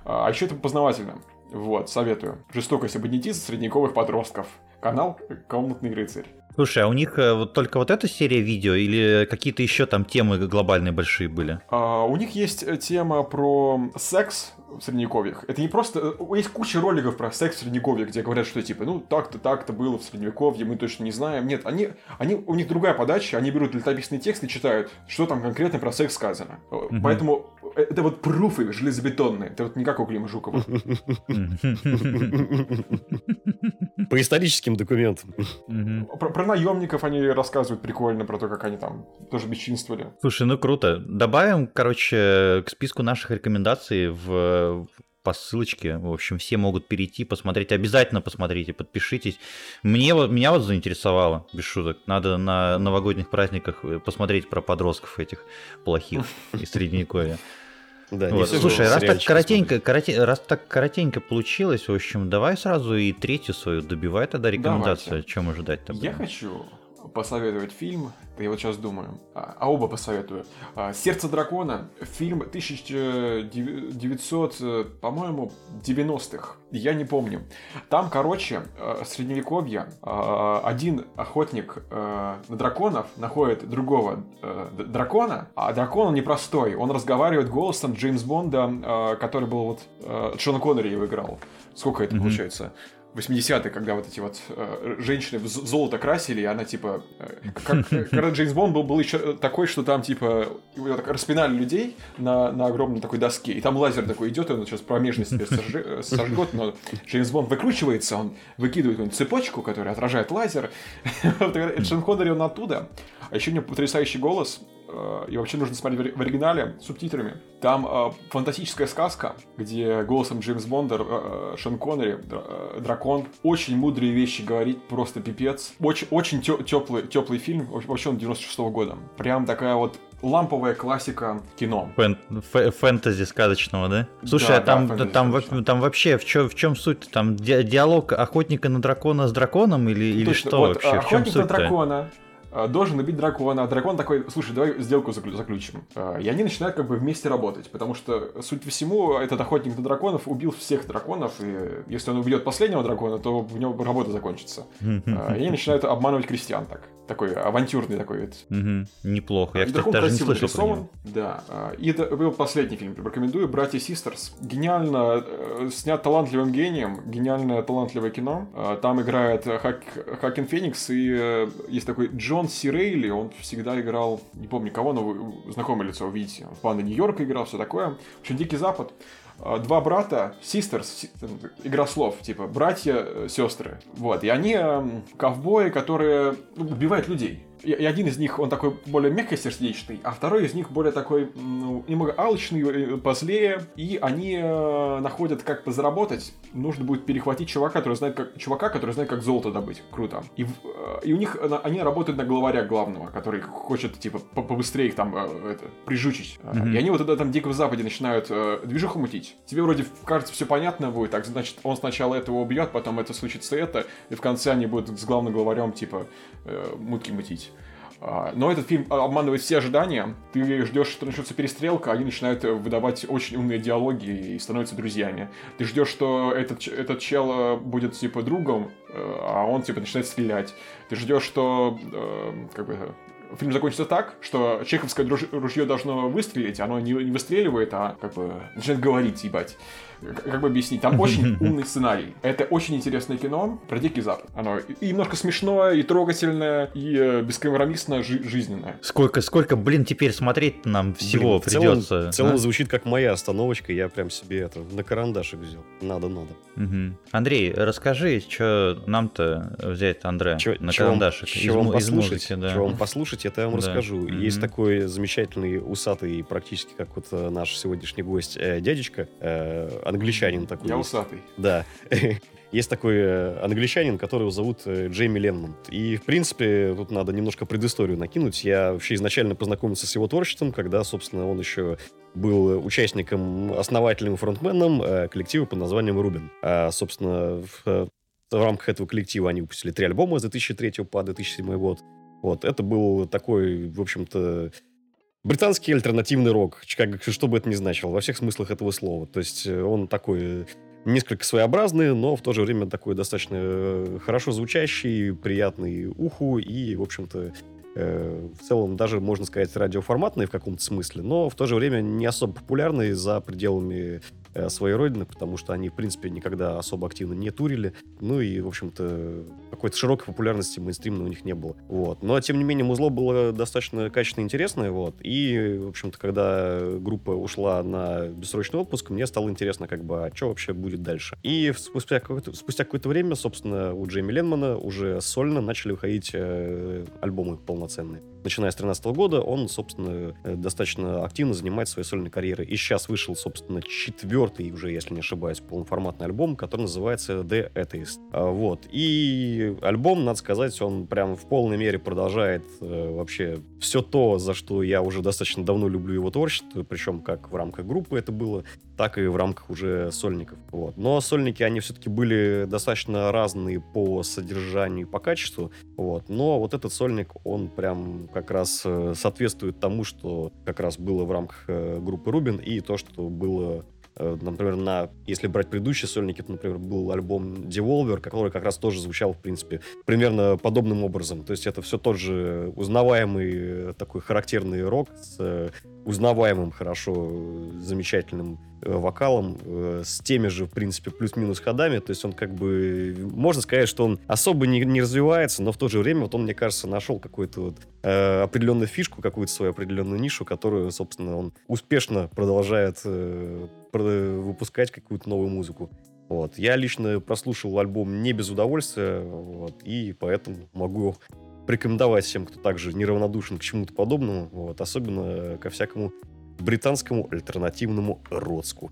А еще это познавательно. Вот, советую. Жестокость и бандитизм средневековых подростков. Канал «Комнатный рыцарь». Слушай, а у них э, вот только вот эта серия видео или какие-то еще там темы глобальные большие были? А, у них есть э, тема про секс средневековьях. Это не просто... Э, есть куча роликов про секс в средневековье, где говорят, что типа, ну, так-то, так-то было в средневековье, мы точно не знаем. Нет, они, они, у них другая подача, они берут летописный текст и читают, что там конкретно про секс сказано. Угу. Поэтому это вот пруфы железобетонные. Это вот не как у Клима Жукова. По историческим документам. Про, про наемников они рассказывают прикольно, про то, как они там тоже бесчинствовали. Слушай, ну круто. Добавим, короче, к списку наших рекомендаций в по ссылочке. В общем, все могут перейти, посмотреть. Обязательно посмотрите, подпишитесь. Мне вот, меня вот заинтересовало, без шуток. Надо на новогодних праздниках э, посмотреть про подростков этих плохих из Средневековья. Да, вот. Слушай, раз так, коротенько, короте, раз так коротенько получилось, в общем, давай сразу и третью свою добивай тогда рекомендацию. Давайте. Чем ожидать-то? Я хочу посоветовать фильм, я вот сейчас думаю, а, а оба посоветую. А, «Сердце дракона», фильм 1900, э, по-моему, 90-х, я не помню. Там, короче, э, средневековье, э, один охотник на драконов находит другого дракона, а дракон он непростой, он разговаривает голосом Джеймс Бонда, который был вот, Шон Коннери его играл. Сколько это mm-hmm. получается? 80-е, когда вот эти вот э, женщины в золото красили, и она типа... Э, как, когда Джеймс Бонд был, был еще такой, что там типа вот так распинали людей на, на огромной такой доске, и там лазер такой идет, и он сейчас промежность себе э, сожжет, но Джеймс Бонд выкручивается, он выкидывает какую-нибудь цепочку, которая отражает лазер. Шон Коннери, он оттуда. А еще у него потрясающий голос, Э, и вообще нужно смотреть в оригинале с субтитрами. Там э, фантастическая сказка, где голосом Джеймс Бонда, э, Шон Коннери, э, дракон, очень мудрые вещи говорит, просто пипец. Очень, очень теплый, теплый фильм, вообще он 96 -го года. Прям такая вот ламповая классика кино. Фэн, фэнтези сказочного, да? Слушай, да, а там, да, там, там вообще в чем, в чем суть? Там ди диалог охотника на дракона с драконом или, или что вот, вообще? В чем суть? Охотник на дракона Э, должен убить дракона, а дракон такой, слушай, давай сделку заключим. Э, и они начинают как бы вместе работать, потому что, суть всему, этот охотник на драконов убил всех драконов, и если он убьет последнего дракона, то в него работа закончится. Э, и они начинают обманывать крестьян так. Такой авантюрный такой вид. Неплохо. Я, кстати, даже не слышал про него. Да. И это был последний фильм, рекомендую. «Братья Систерс». Гениально снят талантливым гением, гениальное талантливое кино. Там играет Хак... Хакин Феникс, и есть такой Джон Джон Сирейли, он всегда играл, не помню кого, но вы знакомое лицо увидите. Он в «Панда Нью-Йорка» играл, все такое. В общем, «Дикий Запад». А, два брата, sisters, игра слов, типа братья, э, сестры. Вот, и они эм, ковбои, которые ну, убивают людей и один из них, он такой более мягкосердечный, а второй из них более такой, ну, немного алчный, э, позлее, и они э, находят, как позаработать. Нужно будет перехватить чувака, который знает, как, чувака, который знает, как золото добыть. Круто. И, э, и у них, они работают на главаря главного, который хочет, типа, побыстрее их там э, это, прижучить. Mm-hmm. И они вот на этом Диком Западе начинают э, движуху мутить. Тебе вроде кажется, все понятно будет, так, значит, он сначала этого убьет, потом это случится это, и в конце они будут с главным главарем, типа, э, мутки мутить. А, но этот фильм обманывает все ожидания. Ты ждешь, что начнется перестрелка, они начинают выдавать очень умные диалоги и становятся друзьями. Ты ждешь, что этот, этот чел э, будет типа другом, э, а он типа начинает стрелять. Ты ждешь, что э, как бы фильм закончится так, что чеховское ружье должно выстрелить, оно не выстреливает, а как бы начинает говорить, ебать как бы объяснить, там очень умный сценарий. Это очень интересное кино про Дикий Запад. Оно и немножко смешное, и трогательное, и э, бескомпромиссно жи- жизненное. Сколько, сколько, блин, теперь смотреть нам всего блин, в придется. Целом, в целом а? звучит как моя остановочка, я прям себе это на карандашик взял. Надо, надо. Угу. Андрей, расскажи, что нам-то взять, Андре, чё, на чё карандашик. Вам, из, вам послушать, музыки, да. Вам послушать, это я вам да. расскажу. Угу. Есть такой замечательный, усатый, практически как вот э, наш сегодняшний гость, э, дядечка, э, англичанин такой. Я есть. усатый. Да. Есть такой э, англичанин, которого зовут э, Джейми Ленмонт. И, в принципе, тут надо немножко предысторию накинуть. Я вообще изначально познакомился с его творчеством, когда, собственно, он еще был участником, основателем и фронтменом э, коллектива под названием «Рубин». А, собственно, в, в рамках этого коллектива они выпустили три альбома с 2003 по 2007 год. Вот, это был такой, в общем-то, Британский альтернативный рок, как, что бы это ни значило, во всех смыслах этого слова. То есть он такой несколько своеобразный, но в то же время такой достаточно э, хорошо звучащий, приятный уху и, в общем-то, э, в целом даже, можно сказать, радиоформатный в каком-то смысле, но в то же время не особо популярный за пределами Э, своей родины, потому что они, в принципе, никогда особо активно не турили. Ну и, в общем-то, какой-то широкой популярности мейнстримной у них не было. Вот. Но, тем не менее, музло было достаточно качественно интересное. Вот. И, в общем-то, когда группа ушла на бессрочный отпуск, мне стало интересно, как бы, а что вообще будет дальше. И спустя какое-то, спустя какое-то время, собственно, у Джейми Ленмана уже сольно начали выходить э, альбомы полноценные начиная с 2013 года, он, собственно, э, достаточно активно занимается своей сольной карьерой. И сейчас вышел, собственно, четвертый уже, если не ошибаюсь, полноформатный альбом, который называется The Atheist. А, вот. И альбом, надо сказать, он прям в полной мере продолжает э, вообще все то, за что я уже достаточно давно люблю его творчество, причем как в рамках группы это было, так и в рамках уже сольников. Вот. Но сольники, они все-таки были достаточно разные по содержанию и по качеству. Вот. Но вот этот сольник, он прям как раз э, соответствует тому, что как раз было в рамках э, группы Рубин и то, что было э, Например, на, если брать предыдущие сольники, то, например, был альбом Devolver, который как раз тоже звучал, в принципе, примерно подобным образом. То есть это все тот же узнаваемый такой характерный рок с узнаваемым, хорошо, замечательным э, вокалом, э, с теми же, в принципе, плюс-минус ходами. То есть он как бы... Можно сказать, что он особо не, не развивается, но в то же время вот он, мне кажется, нашел какую-то вот э, определенную фишку, какую-то свою определенную нишу, которую, собственно, он успешно продолжает э, выпускать какую-то новую музыку. Вот. Я лично прослушал альбом не без удовольствия, вот, и поэтому могу порекомендовать всем, кто также неравнодушен к чему-то подобному, вот, особенно ко всякому британскому альтернативному родску.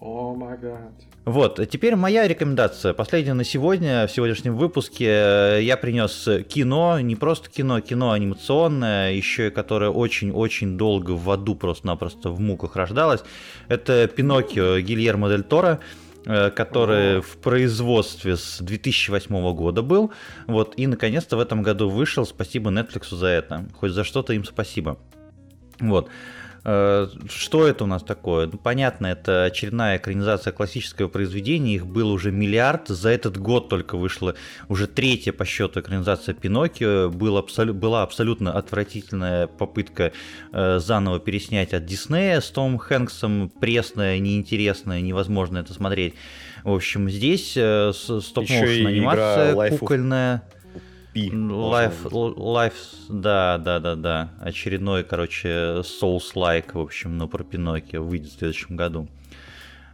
О май гад. Вот, теперь моя рекомендация. Последняя на сегодня, в сегодняшнем выпуске я принес кино, не просто кино, кино анимационное, еще и которое очень-очень долго в аду просто-напросто в муках рождалось. Это «Пиноккио» Гильермо Дель Торо. Э, который в производстве с 2008 года был. Вот, и наконец-то в этом году вышел. Спасибо Netflix за это. Хоть за что-то им спасибо. Вот. Э, что это у нас такое? Ну, понятно, это очередная экранизация классического произведения, их было уже миллиард, за этот год только вышла уже третья по счету экранизация Пиноккио, Был абсолю- была абсолютно отвратительная попытка э, заново переснять от Диснея с Том Хэнксом, пресная, неинтересная, невозможно это смотреть. В общем, здесь э, стоп-моушен анимация кукольная. Life, Life, да, да, да, да. Очередной, короче, Souls-like, в общем, но про Пиноккио выйдет в следующем году.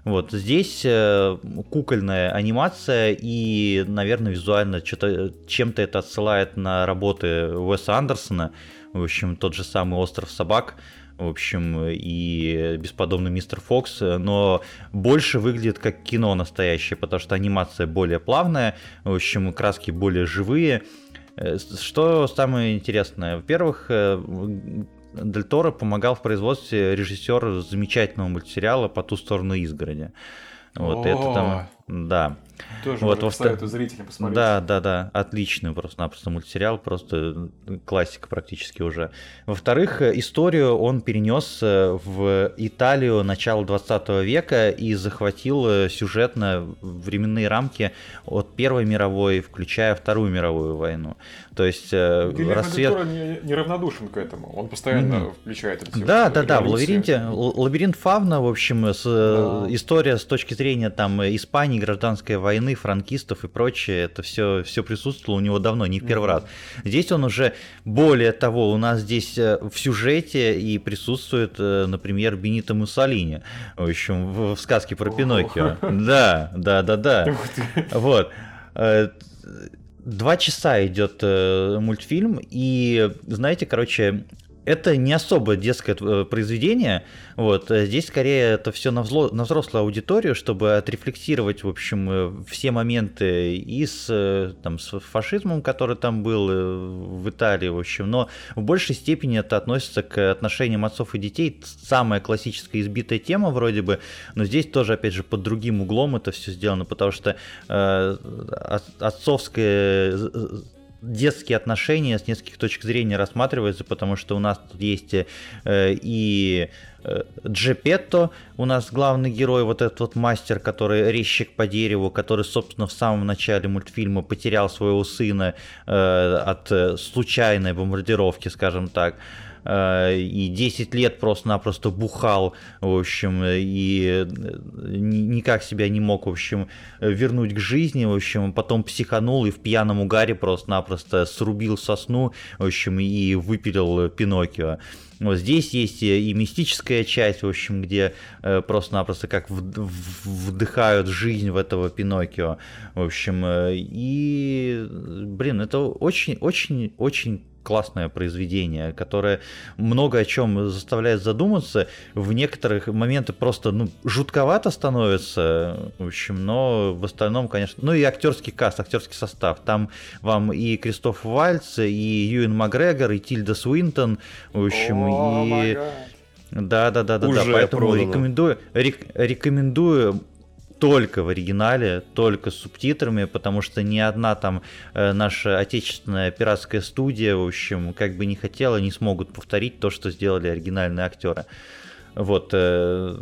Вот здесь э, кукольная анимация и, наверное, визуально чем-то это отсылает на работы Уэса Андерсона. В общем, тот же самый «Остров собак», в общем, и бесподобный мистер Фокс, но больше выглядит как кино настоящее, потому что анимация более плавная, в общем, краски более живые, что самое интересное? Во-первых, э, Дель Торо помогал в производстве режиссера замечательного мультсериала «По ту сторону изгороди». Вот О, это там, да. Тоже вот, может, советую зрителям посмотреть. Да, да, да, отличный просто-напросто мультсериал, просто классика практически уже. Во-вторых, историю он перенес э, в Италию начала 20 века и захватил э, сюжетно временные рамки от Первой мировой, включая Вторую мировую войну. То есть э, Гильермо рассвет... не, неравнодушен к этому, он постоянно mm-hmm. включает это. Да, да, да, в лабиринте, лабиринт Фавна, в общем, с, да. история с точки зрения там Испании, гражданской войны, франкистов и прочее, это все, все присутствовало у него давно, не в первый mm-hmm. раз. Здесь он уже, более того, у нас здесь э, в сюжете и присутствует, э, например, Бенито Муссолини, в общем, в, в сказке про Пиноккио. Да, да, да, да. Вот э, два часа идет мультфильм, и знаете, короче, это не особо детское произведение, вот. Э, здесь скорее это все на, взло, на взрослую аудиторию, чтобы отрефлексировать, в общем, э, все моменты и с, э, там, с фашизмом, который там был в Италии, в общем, но в большей степени это относится к отношениям отцов и детей. Самая классическая избитая тема вроде бы, но здесь тоже, опять же, под другим углом это все сделано, потому что э, отцовское детские отношения с нескольких точек зрения рассматриваются, потому что у нас тут есть э, и э, Джепетто, у нас главный герой, вот этот вот мастер, который резчик по дереву, который, собственно, в самом начале мультфильма потерял своего сына э, от случайной бомбардировки, скажем так. Э, и 10 лет просто-напросто бухал, в общем, и э, никак себя не мог, в общем, вернуть к жизни, в общем, потом психанул и в пьяном угаре просто-напросто срубил сосну, в общем, и выпилил Пиноккио. Вот здесь есть и мистическая часть, в общем, где э, просто-напросто как вдыхают жизнь в этого Пиноккио. В общем, и, блин, это очень-очень-очень классное произведение, которое много о чем заставляет задуматься. В некоторых моментах просто ну, жутковато становится, в общем, но в остальном, конечно... Ну и актерский каст, актерский состав. Там вам и Кристоф Вальц, и Юэн Макгрегор, и Тильда Суинтон, в общем, oh и... Да, да, да, да, да. Поэтому продано. рекомендую, рек, рекомендую только в оригинале, только с субтитрами, потому что ни одна там э, наша отечественная пиратская студия, в общем, как бы не хотела, не смогут повторить то, что сделали оригинальные актеры. Вот, э,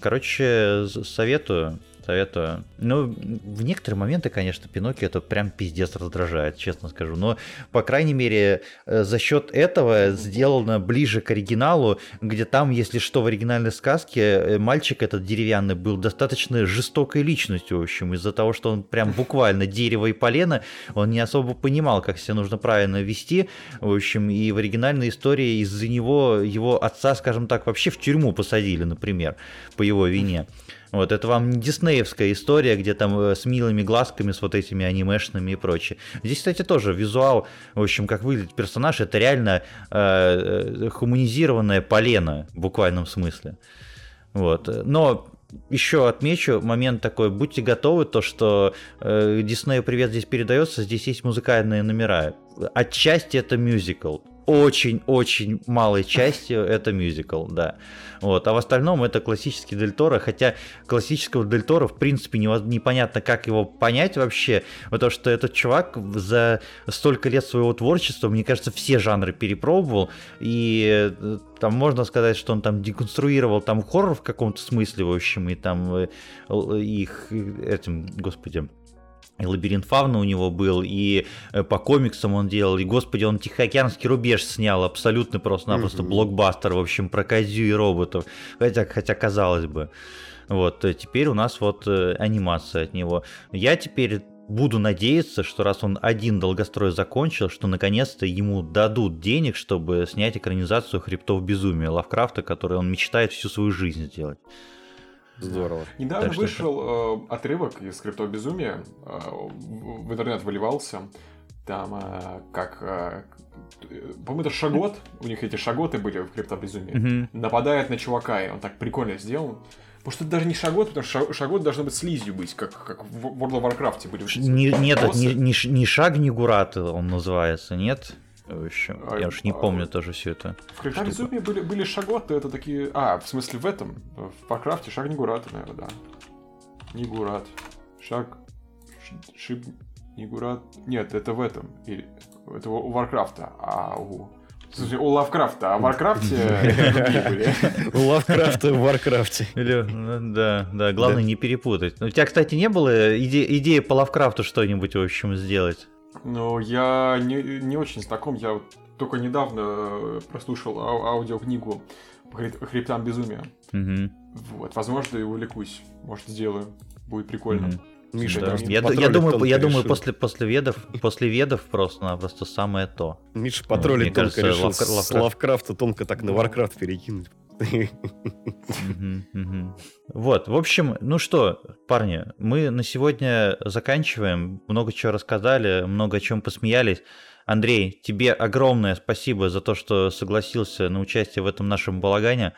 короче, советую советую. Ну, в некоторые моменты, конечно, Пиноккио это прям пиздец раздражает, честно скажу. Но, по крайней мере, э, за счет этого сделано ближе к оригиналу, где там, если что, в оригинальной сказке э, мальчик этот деревянный был достаточно жестокой личностью, в общем, из-за того, что он прям буквально дерево и полено, он не особо понимал, как себя нужно правильно вести, в общем, и в оригинальной истории из-за него его отца, скажем так, вообще в тюрьму посадили, например, по его вине. Вот, это вам не диснеевская история, где там э, с милыми глазками, с вот этими анимешными и прочее. Здесь, кстати, тоже визуал, в общем, как выглядит персонаж, это реально э, э хуманизированное полено в буквальном смысле. Вот. Но еще отмечу момент такой, будьте готовы, то что э, Диснею привет здесь передается, здесь есть музыкальные номера. Отчасти это мюзикл, очень-очень малой частью это мюзикл, да. Вот. А в остальном это классический Дель Торо, хотя классического Дель Торо в принципе не, непонятно, как его понять вообще, потому что этот чувак за столько лет своего творчества, мне кажется, все жанры перепробовал, и э, там можно сказать, что он там деконструировал там хоррор в каком-то смысле, в общем, и там э, их этим, господи, и лабиринт фавна у него был, и э, по комиксам он делал, и, господи, он Тихоокеанский рубеж снял, абсолютно просто-напросто mm-hmm. блокбастер, в общем, про козю и роботов, хотя, хотя казалось бы. Вот, э, теперь у нас вот э, анимация от него. Я теперь буду надеяться, что раз он один долгострой закончил, что наконец-то ему дадут денег, чтобы снять экранизацию «Хребтов безумия» Лавкрафта, который он мечтает всю свою жизнь сделать. Здорово. Недавно так вышел э, отрывок из Криптового безумия. Э, в интернет выливался. Там э, как... Э, по-моему, это Шагот. У них эти Шаготы были в Криптовом безумии. Mm-hmm. Нападает на чувака, и он так прикольно сделан. Может, это даже не Шагот, потому что Шагот должно быть слизью быть, как, как в World of Warcraft были. Не, нет, не, не, не Шаг, не Гурат он называется, нет? В общем, а, я уж не а, помню тоже все это. В Криптовом безумии были, были шаготы, это такие... А, в смысле в этом, в Warcraft шаг Нигурата, наверное, да. Нигурат. Шаг... Шип... Нигурат... Нет, это в этом. Или... Это у Варкрафта. А у... Слушай, у Лавкрафта, а в Варкрафте У Лавкрафта в Варкрафте. Ну, да, да, главное не перепутать. У тебя, кстати, не было идеи по Лавкрафту что-нибудь, в общем, сделать? Ну, я не, не очень знаком, я только недавно э, прослушал ау- аудиокнигу по хребтам безумия. Угу. Вот, возможно, и увлекусь. Может, сделаю. Будет прикольно. Угу. Миша, да. я, я думаю, я думаю, после, после ведов, после ведов просто-напросто самое то. Миша потроллит тонко кажется, решил Лавкрафт... с Лавкрафта тонко так на Варкрафт перекинуть. Вот, в общем, ну что, парни, мы на сегодня заканчиваем. Много чего рассказали, много о чем посмеялись. Андрей, тебе огромное спасибо за то, что согласился на участие в этом нашем балагане.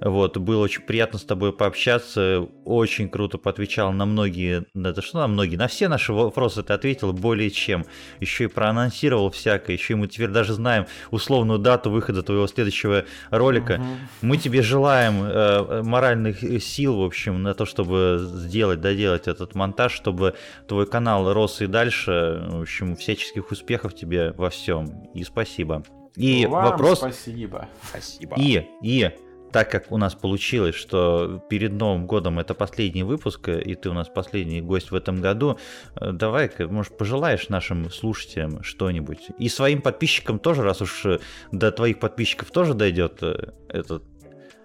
Вот, было очень приятно с тобой пообщаться, очень круто поотвечал на многие, это что на многие, на все наши вопросы ты ответил более чем. Еще и проанонсировал всякое, еще и мы теперь даже знаем условную дату выхода твоего следующего ролика. Угу. Мы тебе желаем э, моральных сил, в общем, на то, чтобы сделать, доделать этот монтаж, чтобы твой канал рос и дальше. В общем, всяческих успехов тебе во всем. И спасибо. И Вам вопрос... спасибо. Спасибо. И, и так как у нас получилось, что перед Новым годом это последний выпуск, и ты у нас последний гость в этом году, э, давай-ка, может, пожелаешь нашим слушателям что-нибудь? И своим подписчикам тоже, раз уж э, до твоих подписчиков тоже дойдет э, этот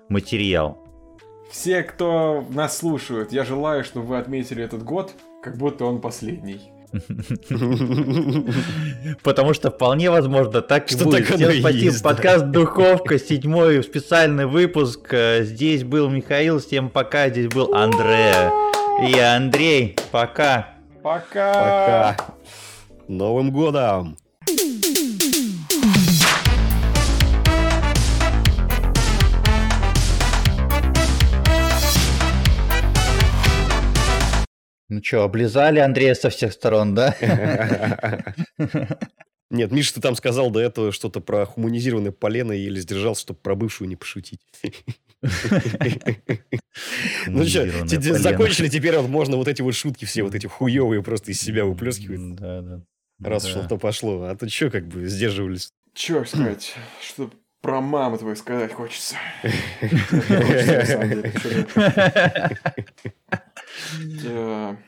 материал. Все, кто нас слушают, я желаю, чтобы вы отметили этот год, как будто он последний. Потому что вполне возможно так и будет. Всем спасибо. Подкаст «Духовка», седьмой специальный выпуск. Э, здесь был Михаил, всем пока. Здесь был Андрея. И Андрей, пока. Пока. Пока. Новым годом! Ну что, облизали Андрея со всех сторон, да? Нет, Миша, ты там сказал до этого что-то про хуманизированное полено и еле сдержался, чтобы про бывшую не пошутить. Ну что, закончили, теперь вот можно вот эти вот шутки все, вот эти хуевые просто из себя выплескивать. Да, да. Раз уж то пошло. А то что, как бы, сдерживались? Че сказать? Что про маму твою сказать хочется.